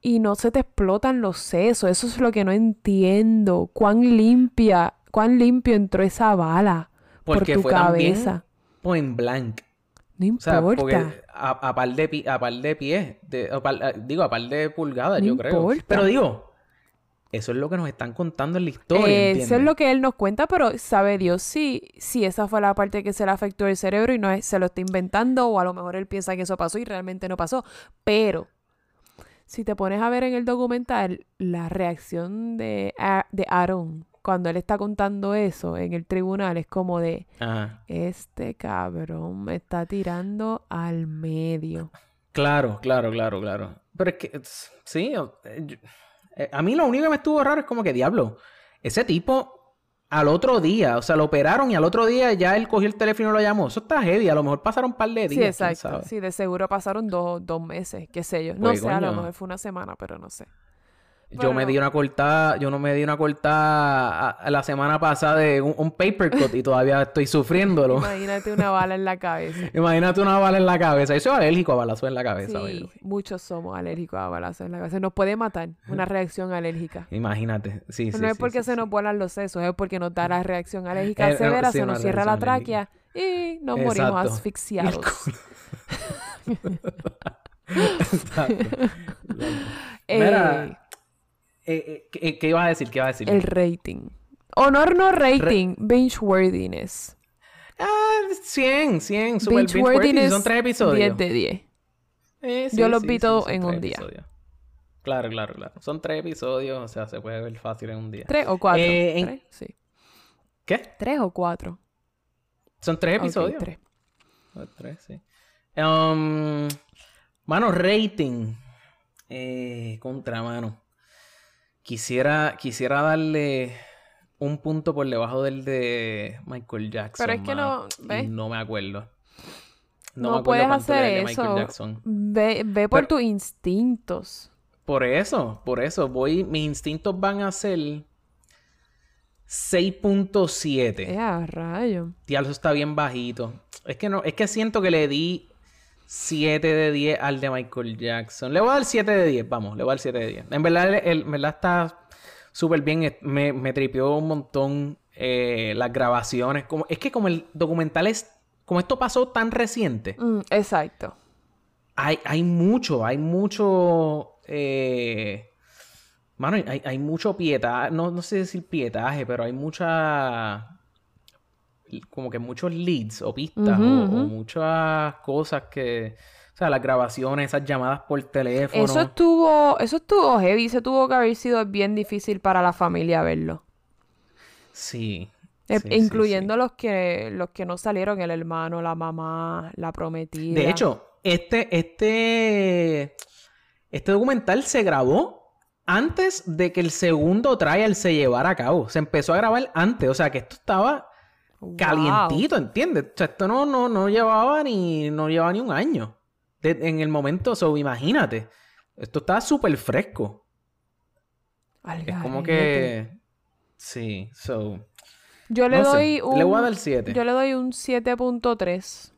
y no se te explotan los sesos. Eso es lo que no entiendo. Cuán limpia, cuán limpio entró esa bala Porque por tu fue cabeza. point blank. No O sea, importa. porque a, a par de a par de pies, de- a par- a- digo, a par de pulgadas, No yo creo. Pero digo, eso es lo que nos están contando en la historia, Eso es lo que él nos cuenta, pero sabe Dios si, si esa fue la parte que se le afectó el cerebro y no es- se lo está inventando o a lo mejor él piensa que eso pasó y realmente no pasó. Pero si te pones a ver en el documental la reacción de, A- de Aaron cuando él está contando eso en el tribunal es como de Ajá. este cabrón me está tirando al medio. Claro, claro, claro, claro. Pero es que, sí, eh, yo- a mí lo único que me estuvo raro es como que, diablo, ese tipo al otro día, o sea, lo operaron y al otro día ya él cogió el teléfono y lo llamó. Eso está heavy, a lo mejor pasaron un par de días. Sí, exacto. Sí, de seguro pasaron dos, dos meses, qué sé yo. No Pues, sé, a lo mejor fue una semana, pero no sé. Yo me di una cortada, yo no me di una cortada a- a la semana pasada de un, un paper cut y todavía estoy sufriéndolo. Imagínate una bala en la cabeza. Imagínate una bala en la cabeza. Yo soy alérgico a balazos en la cabeza. Sí, muchos somos alérgicos a balazos en la cabeza. Nos puede matar una reacción alérgica. Imagínate. Sí, Pero sí, no es sí, porque sí, se nos vuelan los sesos, es porque nos da la reacción alérgica Eh, eh, severa, se nos cierra la alérgica. tráquea y nos morimos asfixiados. Exacto. Eh, Mira, eh, eh, ¿qué, qué ibas a decir? ¿Qué ibas a decir? el rating. Honor no rating, binge worthiness. Ah, 100, 100. Super Binge binge worthy. worthiness, Son tres episodios. 10 de 10. Eh, sí, Yo los sí, vi sí, todos en un día. episodios. Claro, claro, claro. Son tres episodios, o sea, se puede ver fácil en un día. ¿Tres o cuatro? Eh, en- ¿Tres? Sí. ¿Qué? ¿Tres o cuatro? Son tres episodios. tres. Ah, Tres, sí. Um, mano, rating. Eh, contra mano. Quisiera, quisiera darle un punto por debajo del de Michael Jackson. Pero es que no-. No me acuerdo. No, me acuerdo puedes hacer a Michael eso. Jackson. Ve, ve por Pero- tus instintos. Por eso, por eso. Voy, mis instintos van a ser 6.7. Eh, a rayo. Tía, eso está bien bajito. Es que no, es que siento que le di 7 de 10 al de Michael Jackson. Le voy a dar 7 de 10, vamos, le voy a dar 7 de 10. En verdad, el, en verdad está súper bien. Me, me tripió un montón eh, las grabaciones. Como, es que como el documental es... Como esto pasó tan reciente, Mm, exacto. hay, hay mucho, hay mucho... Eh... Mano, hay, hay mucho pietaje, no, no sé decir pietaje, pero hay mucha... Como que muchos leads o pistas o- muchas cosas que... O sea, las grabaciones, esas llamadas por teléfono. Eso estuvo, eso estuvo heavy, se tuvo que haber sido bien difícil para la familia verlo. Sí. Eh, sí, sí, incluyendo los que los que no salieron, el hermano, la mamá, la prometida. De hecho, este, este, este documental se grabó antes de que el segundo trial se llevara a cabo. Se empezó a grabar antes. O sea, que esto estaba Wow. calientito, ¿entiendes? O sea, esto no, no, no llevaba ni, no llevaba ni un año. De- en el momento, so, imagínate. Esto estaba súper fresco. Es como que... Sí, so... Yo le no sé, doy un Le voy a dar 7. yo le doy un 7.3.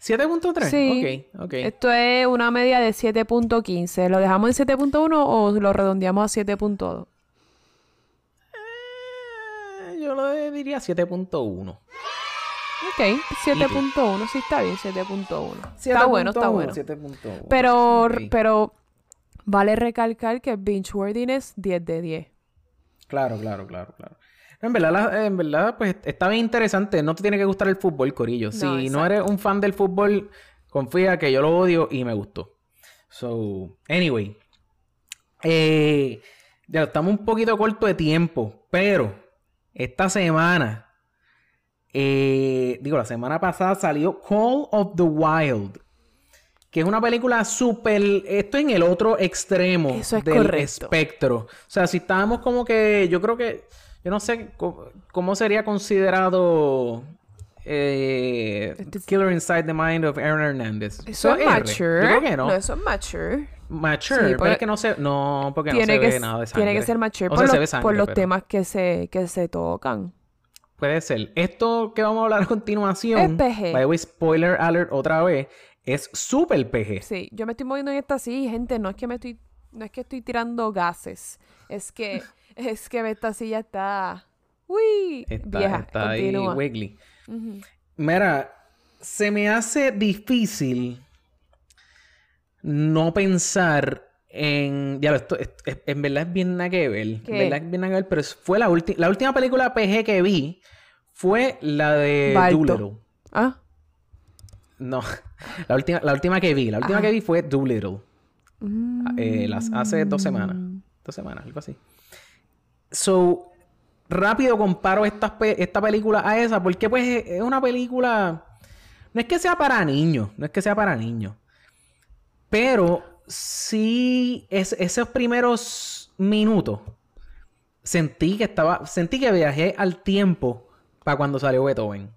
7.3. Sí. Ok, ok. Esto es una media de 7.15. ¿Lo dejamos en 7.1 o lo redondeamos a 7.2? Eh, Yo le diría 7.1. Ok, 7.1, sí está bien, 7.1. Está bueno, está 7.1, bueno. 7.1. Pero, pero vale recalcar que binge-worthiness 10 de 10. Claro, claro, claro, claro. En verdad, la- en verdad, pues está bien interesante. No te tiene que gustar el fútbol, Corillo. si no eres un fan del fútbol, confía que yo lo odio y me gustó. So, anyway. Eh, ya estamos un poquito corto de tiempo, pero esta semana, eh, digo, la semana pasada salió Call of the Wild. Que es una película súper. Esto en el otro extremo Eso es del correcto. espectro. O sea, si estábamos como que. Yo creo que. Yo no sé cómo, sería considerado. eh, Killer Inside the Mind of Aaron Hernández. Eso es mature. Yo creo que no. eso es mature. Mature, Sí, pero es que no sé. No, porque Tiene no se que, ve nada de sangre. tiene que ser mature O por, sea, se los, ve sangre, por los pero temas que se, que se tocan. Puede ser. Esto que vamos a hablar a continuación. Es PG. By the way, spoiler alert otra vez. Es súper PG. Sí, yo me estoy moviendo en esta silla y gente, no es que me estoy, no es que estoy tirando gases, es que, es que esta silla está, uy, Está, vieja, está ahí continúa. wiggly. Mira, se me hace difícil no pensar en. Ya, esto, es- es- en verdad es bien. ¿Qué? En verdad es bien nada que ver, pero fue la, última la última película PG que vi fue la de. Doolittle. Ah, No, la última, la última que vi. La última Ah. que vi fue Doolittle. Mm. Eh, las, hace dos semanas. Dos semanas, algo así. So, rápido comparo estas pe- esta película a esa, porque pues es es una película. No es que sea para niños, no es que sea para niños. Pero sí, es, esos primeros minutos sentí que estaba. Sentí que viajé al tiempo para cuando salió Beethoven.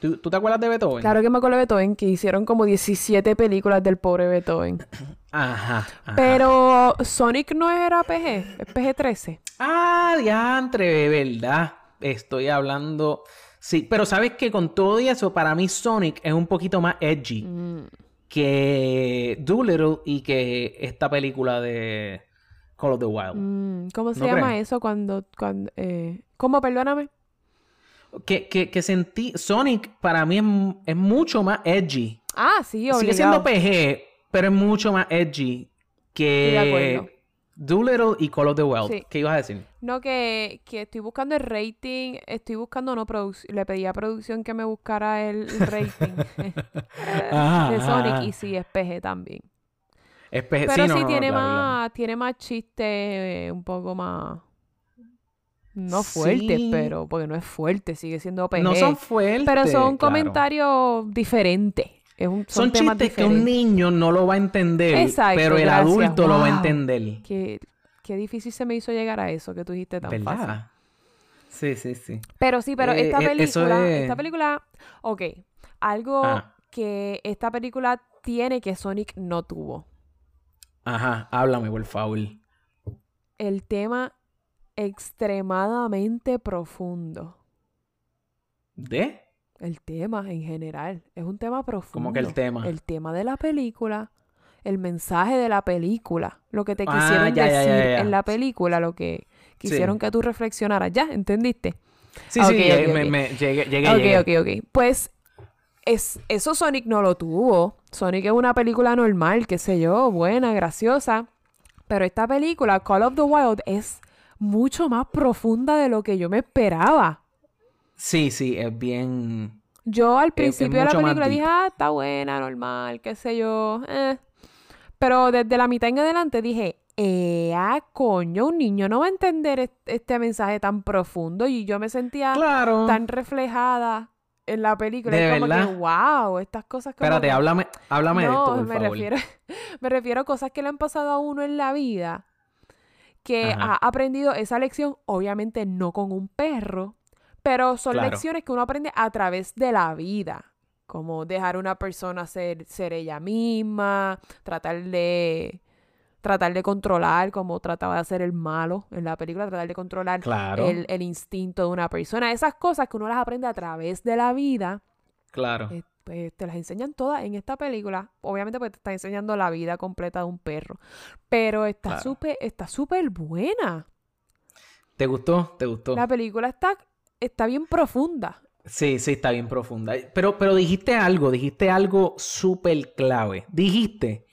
¿Tú, tú te acuerdas de Beethoven? claro que me acuerdo de Beethoven, que hicieron como 17 películas del pobre Beethoven. Ajá. ajá. Pero Sonic no era PG, es PG-13. Ah, diantre, ¿verdad? Estoy hablando. Sí, pero sabes que con todo y eso, para mí Sonic es un poquito más edgy Mm. Que Doolittle y que esta película de Call of the Wild. Mm, ¿Cómo se ¿No llama eso cuando, cuando, eh, ¿cómo? Perdóname. Que, que, que sentí. Sonic para mí es, es mucho más edgy. Ah, sí, obligado. Sigue siendo PG, pero es mucho más edgy Estoy de acuerdo. Doolittle y Call of the Wild. Sí. ¿Qué ibas a decir? No, que, que estoy buscando el rating, estoy buscando, no, le pedí a producción que me buscara el, rating Ajá, de Sonic ajá. y sí, es PG también. Es PG. Pero sí, no, no, tiene, claro, claro. más, tiene más chiste, eh, un poco más... No fuertes, Sí. pero porque no es fuerte, sigue siendo PG. No son fuertes. pero son claro. comentarios diferentes. Es un, son, Son temas chistes que un niño no lo va a entender, Exacto, pero el gracias. adulto lo va a entender. Qué, qué difícil se me hizo llegar a eso que tú dijiste tan fácil. ¿Verdad? Sí, sí, sí. Pero sí, pero Eh, esta eh, película, es- esta película, ok, algo Ah. que esta película tiene que Sonic no tuvo. Ajá, háblame, por favor. El tema extremadamente profundo. ¿De? El tema en general. Es un tema profundo. ¿Cómo que el tema? El tema de la película. El mensaje de la película. Lo que te Ah, quisieron ya, ya, ya, decir ya. en la película. Lo que quisieron que tú reflexionaras. ¿Ya? ¿Entendiste? Sí, sí, me, llegué, llegué, ok, ok, ok. Pues es, eso Sonic no lo tuvo. Sonic es una película normal, qué sé yo, buena, graciosa. Pero esta película, Call of the Wild, es mucho más profunda de lo que yo me esperaba. Sí, sí, es bien... Yo al es principio de la película dije, ah, está buena, normal, qué sé yo. eh". Pero desde la mitad en adelante dije, eh, ah, coño, un niño no va a entender est- este mensaje tan profundo. Y yo me sentía Claro. tan reflejada en la película. ¿De es como verdad? que, wow, estas cosas como Espérate, que- háblame, háblame de esto, por me favor. refiero, me refiero a cosas que le han pasado a uno en la vida que Ajá. ha aprendido esa lección, obviamente no con un perro, pero son Claro. lecciones que uno aprende a través de la vida, como dejar a una persona ser, ser ella misma, tratar de tratar de controlar como trataba de hacer el malo en la película, tratar de controlar Claro, el, el instinto de una persona, esas cosas que uno las aprende a través de la vida claro. eh, pues, te las enseñan todas en esta película. Obviamente, pues te está enseñando la vida completa de un perro. Pero está Claro. súper, está súper buena. ¿Te gustó? ¿Te gustó? La película está, está bien profunda. Sí, sí, está bien profunda. Pero, pero dijiste algo, dijiste algo súper clave. Dijiste,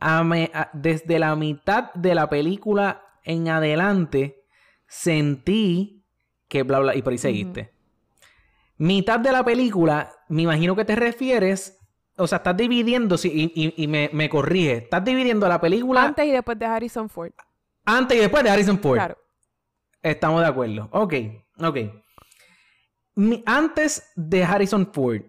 a me- a- desde la mitad de la película en adelante, sentí que bla, bla, y por ahí seguiste. Mitad de la película, me imagino que te refieres, o sea, estás dividiendo, sí, y, y- y me, me corrige, estás dividiendo la película antes, Antes y después de Harrison Ford. y después de Harrison Ford. Claro. Estamos de acuerdo. Ok, ok. Mi- antes de Harrison Ford,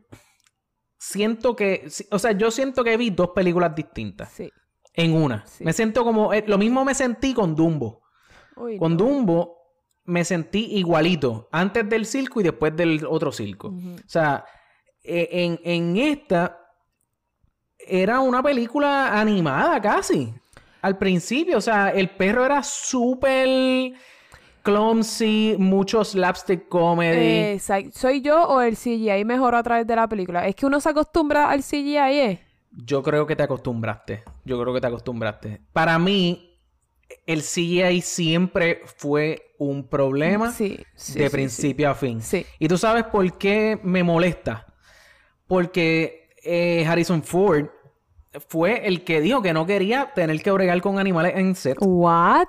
siento que, o sea, yo siento que vi dos películas distintas Sí. en una. Sí. Me siento como, eh, lo mismo me sentí con Dumbo. Uy, Con no. Dumbo me sentí igualito, antes del circo y después del otro circo. O sea, eh, en, en esta era una película animada casi. Al principio, o sea, el perro era súper clumsy, mucho slapstick comedy. Eh, exact- ¿Soy yo o el CGI mejoró a través de la película? Es que uno se acostumbra al CGI, ¿eh? Yo creo que te acostumbraste. Yo creo que te acostumbraste. Para mí, el CGI siempre fue un problema Sí, sí, de sí, principio a fin. Sí. Y tú sabes por qué me molesta. Porque eh, Harrison Ford fue el que dijo que no quería tener que bregar con animales en set. ¿What?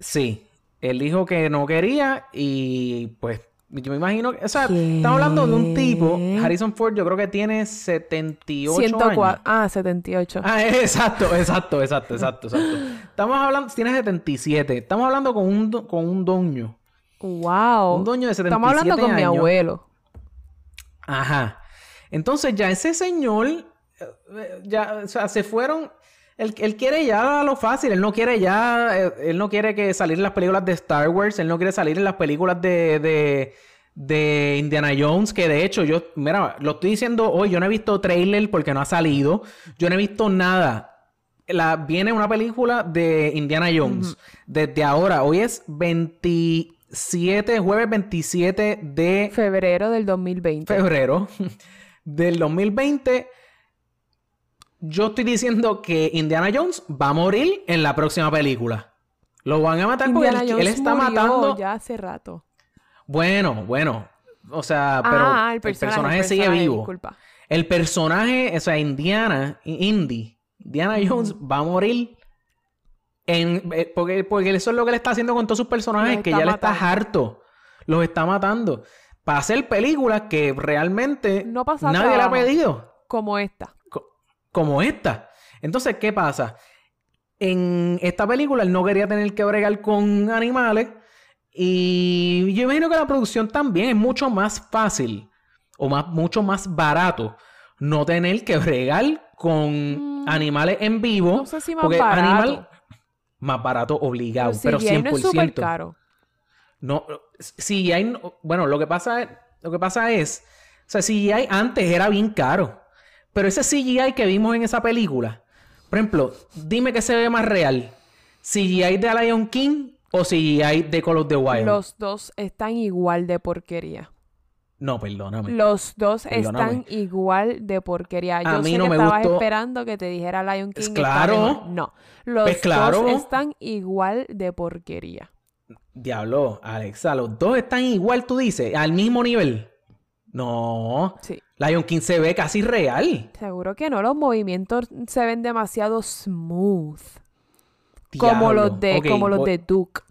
Sí. Él dijo que no quería y pues yo me imagino que... O sea, ¿Qué? estamos hablando de un tipo... Harrison Ford yo creo que tiene 78 104. años. Ah, 78. Ah, exacto, exacto, exacto, exacto, exacto. Estamos hablando... Tiene 77. Estamos hablando con un, con un doño. wow. Un doño de 77 Estamos hablando con mi abuelo. Ajá. Entonces ya ese señor, eh, ya, o sea, se fueron. Él, él quiere ya lo fácil, él no quiere ya, eh, él no quiere que salir en las películas de Star Wars, él no quiere salir en las películas de, de, de Indiana Jones, que de hecho yo, mira, lo estoy diciendo hoy, yo no he visto trailer porque no ha salido, yo no he visto nada. La, viene una película de Indiana Jones. Desde ahora, hoy es 27, jueves 27 de Febrero del 2020. febrero del 2020, yo estoy diciendo que Indiana Jones va a morir en la próxima película. Lo van a matar porque él, Jones él está murió matando. ya hace rato. Bueno, bueno. O sea, pero ah, el el personaje, personaje, el sigue personaje, vivo. Disculpa. El personaje, o sea, Indiana, Indy, Indiana Jones va a morir en, eh, porque, porque eso es lo que le está haciendo con todos sus personajes, que ya le está harto. Los está matando. Para hacer películas que realmente No pasa nadie le ha trabajo. pedido. Como esta. Co- como esta. Entonces, ¿qué pasa? En esta película él no quería tener que bregar con animales y yo imagino que la producción también es mucho más fácil o más, mucho más barato no tener que bregar con Mm. animales en vivo. No sé si más porque barato. animal más barato obligado, pero, CGI 100%. no es súper caro. No, si hay, bueno, lo que pasa es, lo que pasa es, o sea, CGI antes era bien caro, pero ese CGI que vimos en esa película, por ejemplo, dime que se ve más real, CGI de Lion King o CGI de Call of the Wild. Los dos están igual de porquería. No, perdóname. Los dos Perdóname. están igual de porquería. Yo A mí sé no que me estabas gustó- esperando que te dijera Lion King. está claro. No. Los Pues claro. dos están igual de porquería. Diablo, Alexa, los dos están igual, tú dices, al mismo nivel. No. Sí. Lion King se ve casi real. Seguro que no. Los movimientos se ven demasiado smooth. como los de, como los voy- de Duke.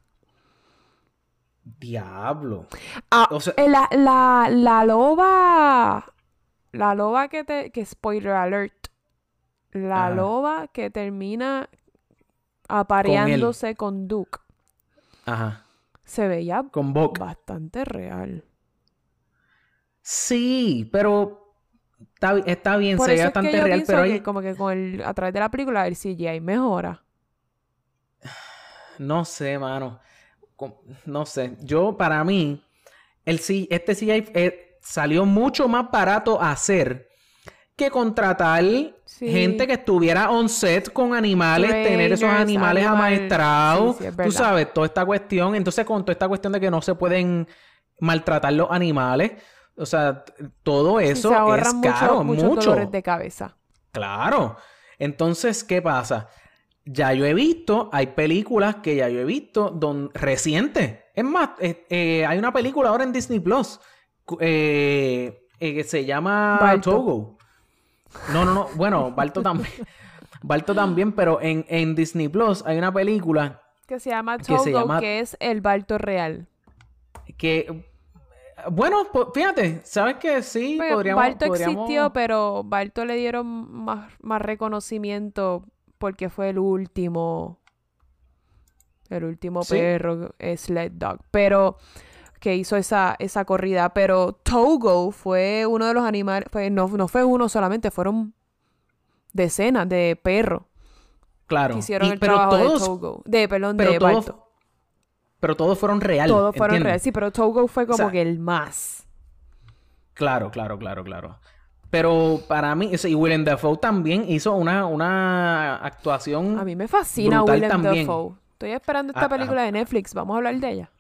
Diablo. Ah, O sea- eh, la, la, la loba. La loba que te. Que spoiler alert. La loba que termina apareándose con, Duke. Ajá. Se veía Con bastante real. Sí, pero está, está bien, Por se ve eso es que bastante yo real, pero que hay, como que con el, a través de la película el CGI mejora. no sé, mano. No sé. Yo, para mí, el este CGI eh, salió mucho más barato a hacer que contratar Sí. gente que estuviera on set con animales, tener esos animales animal- amaestrados. sí, sí, es Tú sabes, toda esta cuestión. Entonces, con toda esta cuestión de que no se pueden maltratar los animales. O sea, todo Sí, eso se es mucho- caro, muchos mucho. dolores de cabeza. Claro. Entonces, ¿qué pasa? Ya yo he visto, hay películas que ya yo he visto don, recientes. Es más, eh, eh, hay una película ahora en Disney Plus eh, que se llama Balto. Togo. No, no, no. Bueno, Balto también. Balto también, pero en, en Disney Plus hay una película Que se llama Que Togo, se llama- que es el balto real. que. Bueno, fíjate, ¿sabes qué? Sí, Pues, podríamos. Balto podríamos- existió, pero Balto le dieron más, más reconocimiento porque fue el último. El último Sí. perro, Sled Dog. Pero que hizo esa, esa corrida. Pero Togo fue uno de los animales. Fue, no, no fue uno solamente, fueron decenas de perros Claro. que hicieron Y- el pero trabajo todos, de Togo. De, perdón, pero de todos. Pero todos fueron real. Todos fueron ¿entiendes? reales. Sí, pero Togo fue como sea, que el más. Claro, claro, claro, claro. Pero para mí, y Willem Dafoe también hizo una, una actuación. A mí me fascina Willem también. Dafoe. Estoy esperando Ah, esta ah. película de Netflix. Vamos a hablar de ella.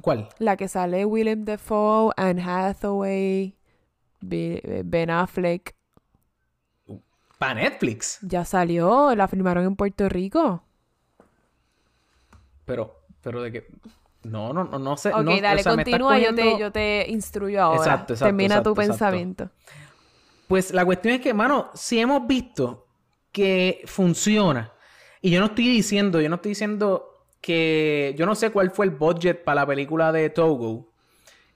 ¿Cuál? La que sale Willem Dafoe, Anne Hathaway, Be- Ben Affleck. Para Netflix. Ya salió, la filmaron en Puerto Rico. Pero, pero de que. No, no, no, no sé. Ok, no, o dale, sea, continúa, yo, te, yo te instruyo ahora. Exacto, exacto, Termina tu exacto, pensamiento. Pues la cuestión es que, mano, si hemos visto que funciona, y yo no estoy diciendo, yo no estoy diciendo que yo no sé cuál fue el budget para la película de Togo,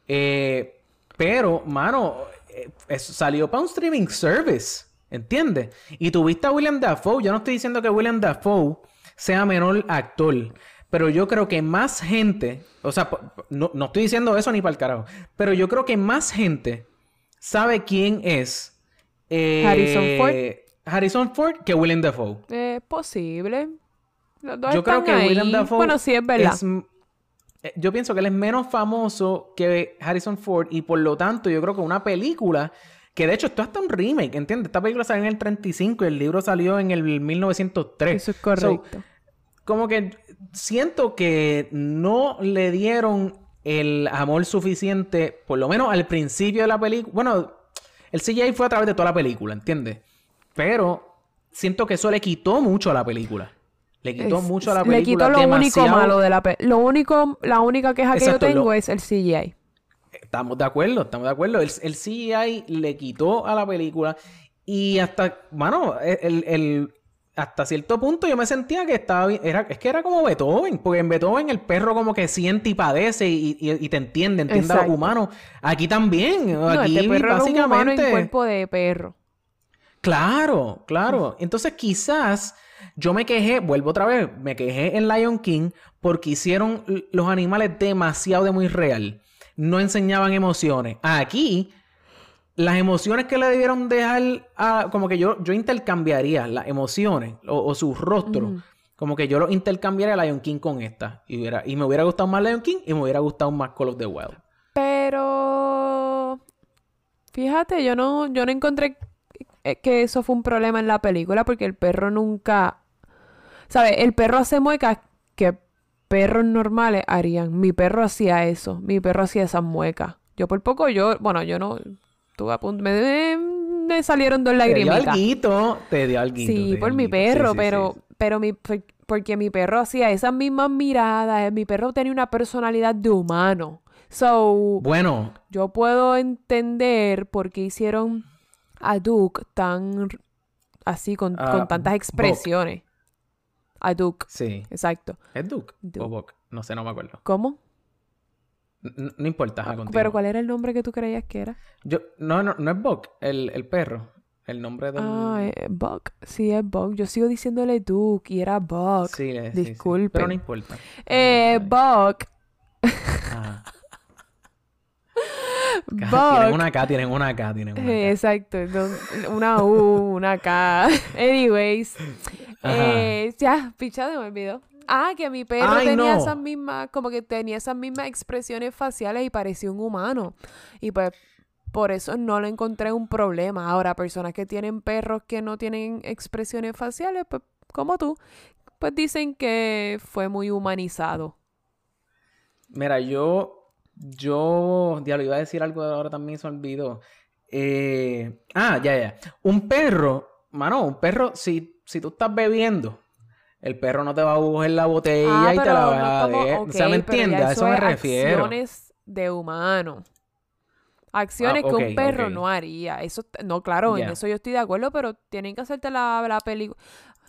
eh, pero, mano, eh, eso salió para un streaming service, ¿entiendes? Y tuviste a William Dafoe, yo no estoy diciendo que William Dafoe sea menor actor, pero yo creo que más gente, o sea, no, no estoy diciendo eso ni para el carajo, pero yo creo que más gente sabe quién es eh, Harrison Ford. Harrison Ford que Willem Dafoe. Es posible. Los dos Yo creo están que ahí. Willem Dafoe Bueno, sí, es verdad. es eh, yo pienso que él es menos famoso que Harrison Ford y por lo tanto yo creo que una película que de hecho esto es hasta un remake, ¿entiendes? Esta película salió en el 35 y el libro salió en el 1903. Eso es So, correcto. Como que siento que no le dieron el amor suficiente, por lo menos al principio de la película. Bueno, el CGI fue a través de toda la película, ¿entiendes? Pero siento que eso le quitó mucho a la película. Le quitó Es- mucho a la Le película. quitó lo único demasiado- malo de la película. Lo único, la única queja Exacto, que yo lo- tengo es el CGI. Estamos de acuerdo, estamos de acuerdo. El, el CGI le quitó a la película y hasta, bueno, el, el- hasta cierto punto yo me sentía que estaba bien. Era, es que era como Beethoven, porque en Beethoven el perro como que siente y padece y, y- y te entiende, entiende a los Exacto. humanos. Aquí también, No, aquí este perro era un en básicamente... cuerpo de perro. Claro, claro. Entonces quizás yo me quejé, vuelvo otra vez, me quejé en Lion King porque hicieron los animales demasiado de muy real. No enseñaban emociones. Aquí, las emociones que le debieron dejar a, como que yo, yo intercambiaría las emociones o, o sus rostros. Como que yo los intercambiaría a Lion King con esta. Y, hubiera- y me hubiera gustado más Lion King y me hubiera gustado más Call of the Wild. Pero fíjate, yo no, yo no encontré que eso fue un problema en la película porque el perro nunca, ¿sabes? El perro hace muecas que perros normales harían. Mi perro hacía eso, mi perro hacía esas muecas. Yo por poco, yo, bueno, yo no, estuve a punto, me, salieron dos Te dio lagrimitas. alguito, te dio alguito. Sí, por mi alguito. Perro, sí, pero, sí. pero mi, por- porque mi perro hacía esas mismas miradas, eh, mi perro tenía una personalidad de humano. So, Bueno, yo puedo entender por qué hicieron a Duke tan así, con, Ah, con tantas expresiones. A Duke, sí. exacto. ¿Es Duke? Duke. O Buck. No sé, no me acuerdo. ¿Cómo? No importa, Pero. ¿cuál era el nombre que tú creías que era? Yo, no, no, no es Buck, el, el perro. El nombre del... Ah, eh, Buck. Sí, es Buck. Yo sigo diciéndole Duke y era Buck. Sí, sí. Disculpen. Pero no importa. Eh, Buck. Tienen una acá, tienen una acá, tienen una Eh, acá. Exacto, una U, una K. Anyways, eh, ya, pichado, me olvidó. Ah, que mi perro Ay, tenía no. esas mismas, como que tenía esas mismas expresiones faciales y parecía un humano. Y pues por eso no le encontré un problema. Ahora, personas que tienen perros que no tienen expresiones faciales, pues como tú, pues dicen que fue muy humanizado. Mira, yo, yo, diablo, iba a decir algo ahora también se olvidó. Eh, ah, ya, ya. Un perro, mano, un perro, si, si tú estás bebiendo, el perro no te va a coger la botella Ah, y te la no va a como- de- O sea, ¿me entiendes? A eso me es refiero. Acciones de humano. Acciones Ah, que un perro no haría. Eso, no, claro, en eso yo estoy de acuerdo, pero tienen que hacerte la, la película.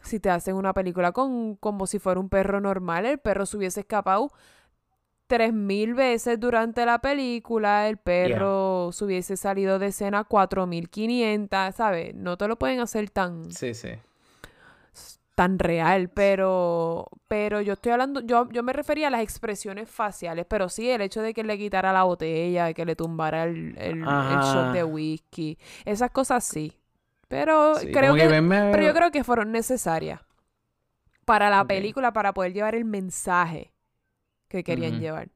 Si te hacen una película con como si fuera un perro normal, el perro se hubiese escapado tres mil veces durante la película, el perro se hubiese salido de escena cuatro mil quinientas, ¿sabes? No te lo pueden hacer tan Sí, sí. Tan real, pero pero yo estoy hablando, yo, yo me refería a las expresiones faciales, pero sí el hecho de que le quitara la botella, de que le tumbara el, el, el shot de whisky, esas cosas sí. Pero Sí, creo que, pero yo creo que fueron necesarias para la película, para poder llevar el mensaje que querían llevar.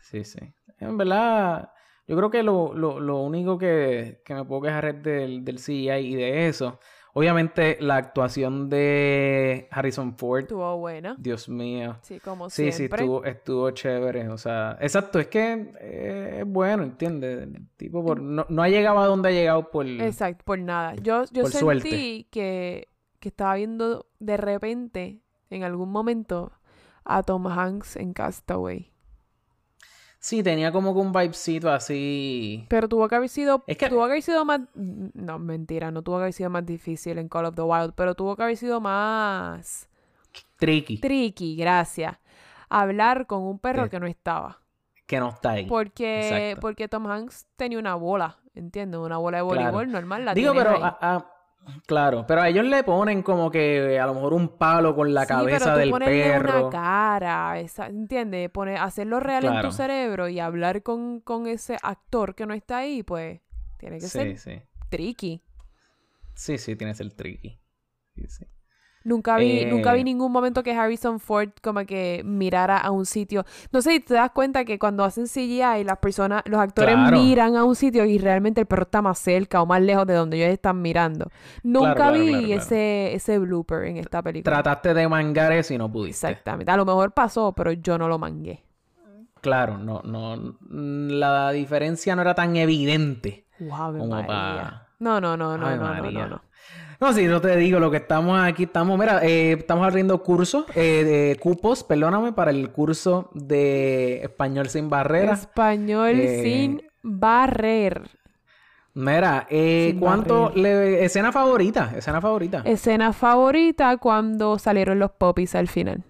Sí, sí. En verdad, yo creo que lo, lo, lo único que, que me puedo quejar es del, del CGI y de eso. Obviamente, la actuación de Harrison Ford, Estuvo buena. Dios mío. Sí, como Sí, sí, siempre. estuvo, estuvo chévere. O sea, exacto, es que eh, es bueno, ¿entiendes? Tipo por, no, no ha llegado a donde ha llegado por... Exacto, por nada. Yo, yo Por sentí suerte. que, que estaba viendo de repente, en algún momento, a Tom Hanks en Castaway. Sí, tenía como que un vibecito así. Pero tuvo que haber sido, Es que- tuvo que haber sido más, no, mentira, no tuvo que haber sido más difícil en Call of the Wild, pero tuvo que haber sido más Tricky, tricky, gracias. Hablar con un perro Sí. que no estaba. que no está ahí. Porque, Exacto. porque Tom Hanks tenía una bola, ¿entiendes? Una bola de Claro. voleibol normal, la Digo, pero a- claro, pero a ellos le ponen como que a lo mejor un palo con la Sí, cabeza pero tú del perro. una cara, esa- ¿entiendes? Poner, hacerlo real en tu cerebro y hablar con, con ese actor que no está ahí, pues tiene que Sí, ser sí. tricky. Sí, sí, tiene que ser tricky. Sí, sí. Nunca vi, nunca vi Eh. ningún momento que Harrison Ford como que mirara a un sitio. No sé si te das cuenta que cuando hacen CGI las personas, los actores Claro. miran a un sitio y realmente el perro está más cerca o más lejos de donde ellos están mirando. Nunca claro, vi claro, ese ese blooper en esta película. Trataste de mangar eso y no pudiste. Exactamente. A lo mejor pasó, pero yo no lo mangué. Claro, no, no. La diferencia no era tan evidente. Wow, Como No, no, no, no, no, no, no, María. no. No, sí, no te digo, lo que estamos aquí, estamos, mira, eh, estamos abriendo cursos, eh, de cupos, perdóname, para el curso de español sin barreras. Español Eh, sin barrer. Mira, Sin ¿cuánto barrer. le... escena favorita? Escena favorita. Escena favorita cuando salieron los popis al final.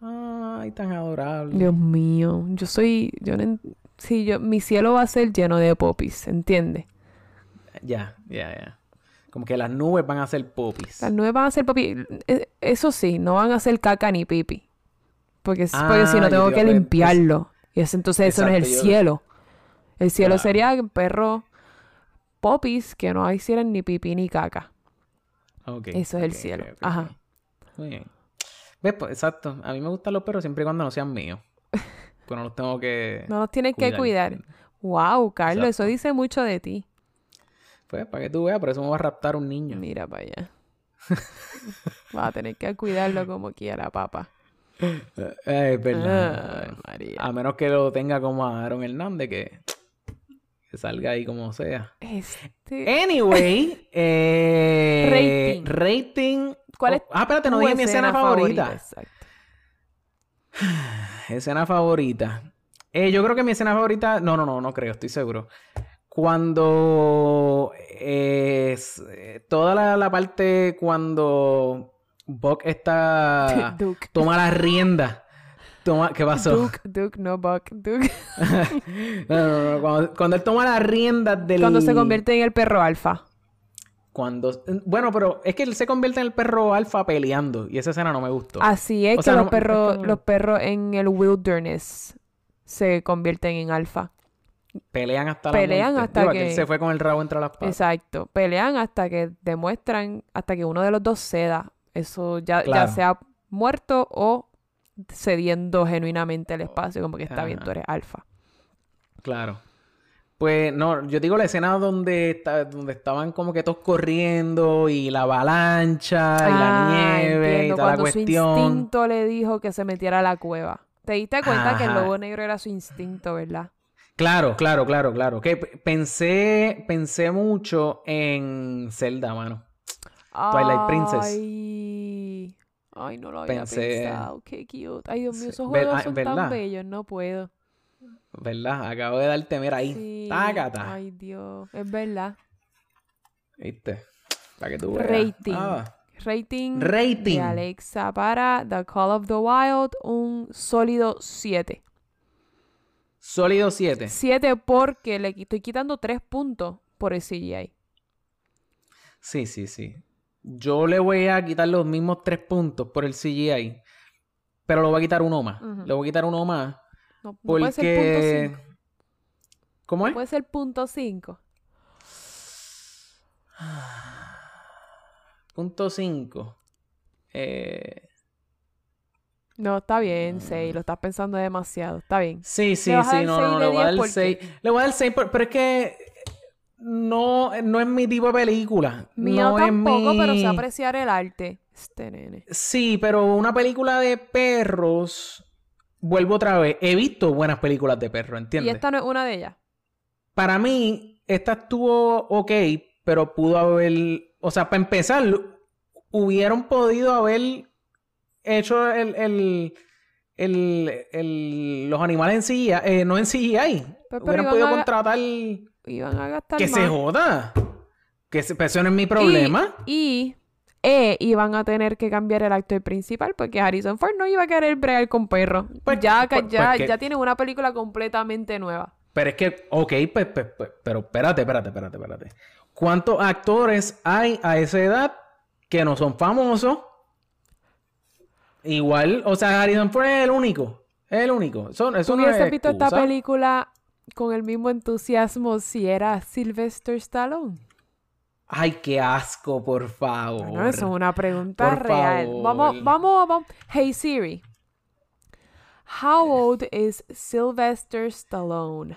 Ay, tan adorable. Dios mío, yo soy, yo no, sí, yo, mi cielo va a ser lleno de popis, ¿entiendes? Ya, ya, ya. Como que las nubes van a ser popis. Las nubes van a ser popis, eh, eso sí, no van a ser caca ni pipi. Porque, porque si Ah, no yo tengo te que pe- limpiarlo. Y entonces eso no es el yo- cielo. El cielo Claro. sería perro popis que no hicieran ni pipi ni caca. Ok, Eso es el cielo. Ajá. Muy bien. ¿Ves? Pues, exacto. A mí me gustan los perros siempre y cuando no sean míos. Pues no los tengo que... No nos tienes que cuidar. cuidar. Wow, Carlos, eso dice mucho de ti. Pues para que tú veas, por eso me va a raptar un niño. Mira para allá. Vas a tener que cuidarlo como quiera, papá. Eh, es verdad. Ay, María. A menos que lo tenga como a Aaron Hernández, que, que salga ahí como sea. Este, Anyway, eh, Rating. rating. ¿Cuál es Ah, espérate, no dije mi escena favorita. Exacto. Escena favorita. Eh, yo creo que mi escena favorita. No, no, no, no creo, estoy seguro. Cuando. eh, es- eh, toda la, la parte cuando. Buck está. Duke. Toma las riendas. Toma, ¿Qué pasó? Duke, Duke, no Buck, Duke. No, no, no, Cuando, cuando él toma las riendas del. Cuando se convierte en el perro alfa. Cuando. Bueno, pero es que él se convierte en el perro alfa peleando. Y esa escena no me gustó. Así es O que sea, los perros, es que no- los perros en el wilderness se convierten en alfa. Pelean hasta Pelean la muerte. hasta Digo, que- él se fue con el rabo entre las patas. Exacto. Pelean hasta que demuestran, hasta que uno de los dos ceda. Eso ya, ya sea muerto o cediendo genuinamente el espacio, como que está bien, tú eres alfa. Claro. Pues no, yo digo la escena donde, está- donde estaban como que todos corriendo y la avalancha y la Ah, nieve entiendo, y toda la Cuando su cuestión. instinto le dijo que se metiera a la cueva. Te diste cuenta que el lobo negro era su instinto, ¿verdad? Claro, claro, claro, claro. Que pensé, pensé mucho en Zelda, mano. Twilight Princess. Ay, ay, no lo había Pensé- pensado. Qué cute. Ay, Dios mío, esos juegos son ¿verdad? tan bellos. No puedo. ¿Verdad? Acabo de darte, mira ahí. Sí. Tácata. Ay, Dios. Es verdad. ¿Viste? Para que tú veas. Rating. Ah, Rating, Rating. de Alexa para The Call of the Wild, un sólido 7. Sólido 7. 7 porque le estoy quitando 3 puntos por el CGI. Sí, sí, sí. Yo le voy a quitar los mismos tres puntos por el CGI. Pero le voy a quitar uno más. Ujú. Le voy a quitar uno más. No, no puede ser punto Porque. 5. ¿Cómo es? Puede ser punto 5. Punto 5. Eh... No, está bien, 6. Lo estás pensando demasiado. Está bien. Sí, sí, sí. No, no, le voy a 10 dar porque- 6. Le voy a dar 6, pero es que. No, no es mi tipo de película. Mío no es tampoco, pero sé mi- apreciar el arte. Este nene. Sí, pero una película de perros. Vuelvo otra vez. He visto buenas películas de perros, Y ¿entiendes? esta no es una de ellas. Para mí, esta estuvo ok, pero pudo haber. O sea, para empezar, hubieron podido haber hecho el. el, el- el- los animales en CGI, eh, no en CGI. Pues, pero hubieran podido a- contratar. Iban a gastar Que más. se joda. Que se, pero eso no es mi problema. Y, e, iban a tener que cambiar el actor principal porque Harrison Ford no iba a querer bregar con perros. Pues- ya, pues- ya, pues que- ya tienen una película completamente nueva. Pero es que, ok, pues, pues, pues, pero espérate, espérate, espérate, espérate. ¿Cuántos actores hay a esa edad que no son famosos? Igual, o sea, Harrison Ford es el único. Es el único. Eso, eso ¿Tú no es visto esta película con el mismo entusiasmo si era Sylvester Stallone? Ay, qué asco, por favor. Bueno, eso es una pregunta Por real. favor. Vamos, vamos, vamos. Hey Siri. How old is Sylvester Stallone?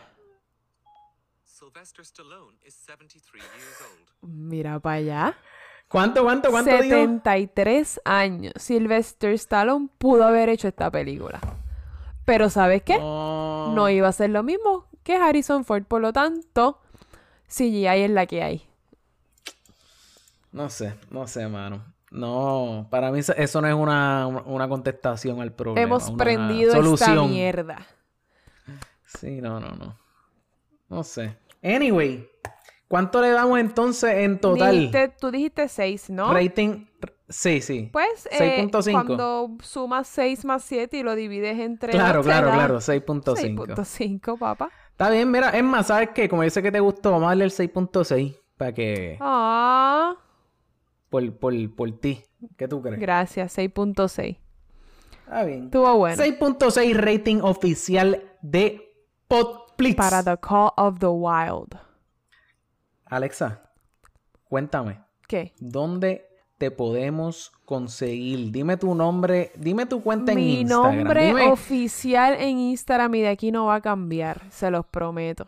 Sylvester Stallone is 73 years old. Mira para allá. ¿Cuánto, cuánto, cuánto digo? 73 años. Sylvester Stallone pudo haber hecho esta película. Pero ¿sabes qué? No. No iba a ser lo mismo que Harrison Ford. Por lo tanto, CGI es la que hay. No sé, no sé, mano. No, para mí eso- no es una, una contestación al problema. Hemos prendido esta mierda. Sí, no, no, no. No sé. Anyway, ¿cuánto le damos entonces en total? Dijiste- tú dijiste 6, ¿no? Rating. Sí, sí. Pues eh, 6.5. cuando sumas 6 más 7 y lo divides entre Claro, claro, claro. 6.5. 6.5, papá. Está bien, mira. Es más, ¿sabes qué? Como yo sé que te gustó, vamos a darle el 6.6 para que... Ah, Por, por, por ti. ¿Qué tú crees? gracias, 6.6. Está bien. Estuvo bueno. 6.6 rating oficial de Podplix. Para The Call of the Wild. Alexa, cuéntame. ¿Qué? ¿Dónde te podemos conseguir? Dime tu nombre, dime tu cuenta en Mi Instagram. nombre Dime- oficial en Instagram y de aquí no va a cambiar, se los prometo.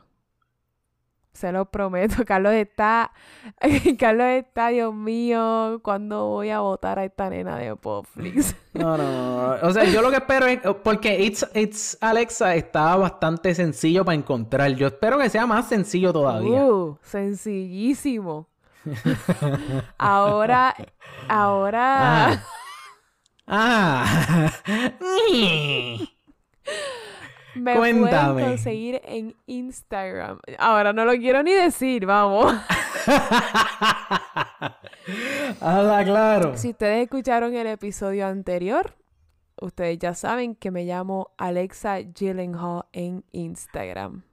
Se lo prometo. Carlos está. Carlos está, Dios mío, cuando voy a votar a esta nena de Popflix. No, no, no. O sea, yo lo que espero es. Porque It's, It's Alexa está bastante sencillo para encontrar. Yo espero que sea más sencillo todavía. Uh, sencillísimo. ahora. Ahora. Ah. Me Cuéntame. pueden conseguir en Instagram. Ahora no lo quiero ni decir, vamos. Habla claro. Si ustedes escucharon el episodio anterior, ustedes ya saben que me llamo Alexa Gyllenhaal en Instagram.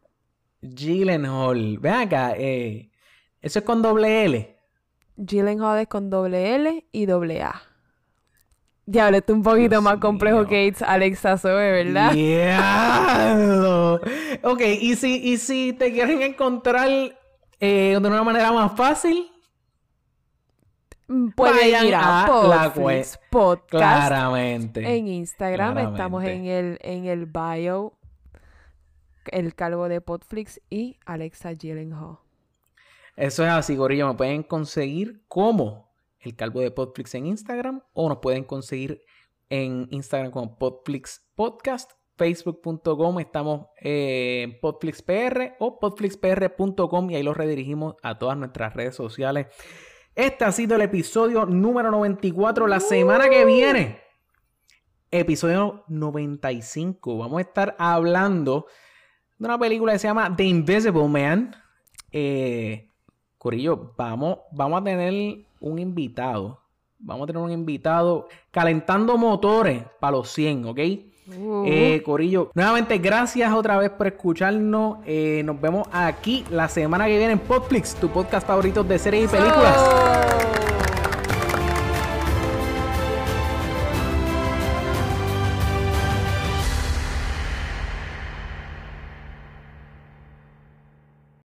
Gyllenhaal. Ven acá, eh, eso es con doble L. Gyllenhaal es con doble L y doble A. Diablo, esto es un poquito Dios más complejo mío. que It's Alexa Zoe, ¿verdad? Diablo. Ok, y si, y si te quieren encontrar eh, de una manera más fácil, Mm, Pueden ir a, a Podflix Podcast claramente. en Instagram. Estamos en el, en el bio, el calvo de Podflix y Alexa Gyllenhaal. Eso es así, Gorillo. Me pueden conseguir como el calvo de Podflix en Instagram o nos pueden conseguir en Instagram como Podflix Podcast, facebook.com, estamos eh, en PodflixPR o podflixpr.com y ahí los redirigimos a todas nuestras redes sociales. Este ha sido el episodio número 94. La semana que viene, episodio 95, vamos a estar hablando de una película que se llama The Invisible Man. Eh, Corillo, vamos, vamos a tener un invitado. Vamos a tener un invitado calentando motores para los 100, ¿ok? Uh, Eh, Corillo, nuevamente gracias otra vez por escucharnos. Eh, nos vemos aquí la semana que viene en Podflix, tu podcast favorito de series y películas. oh.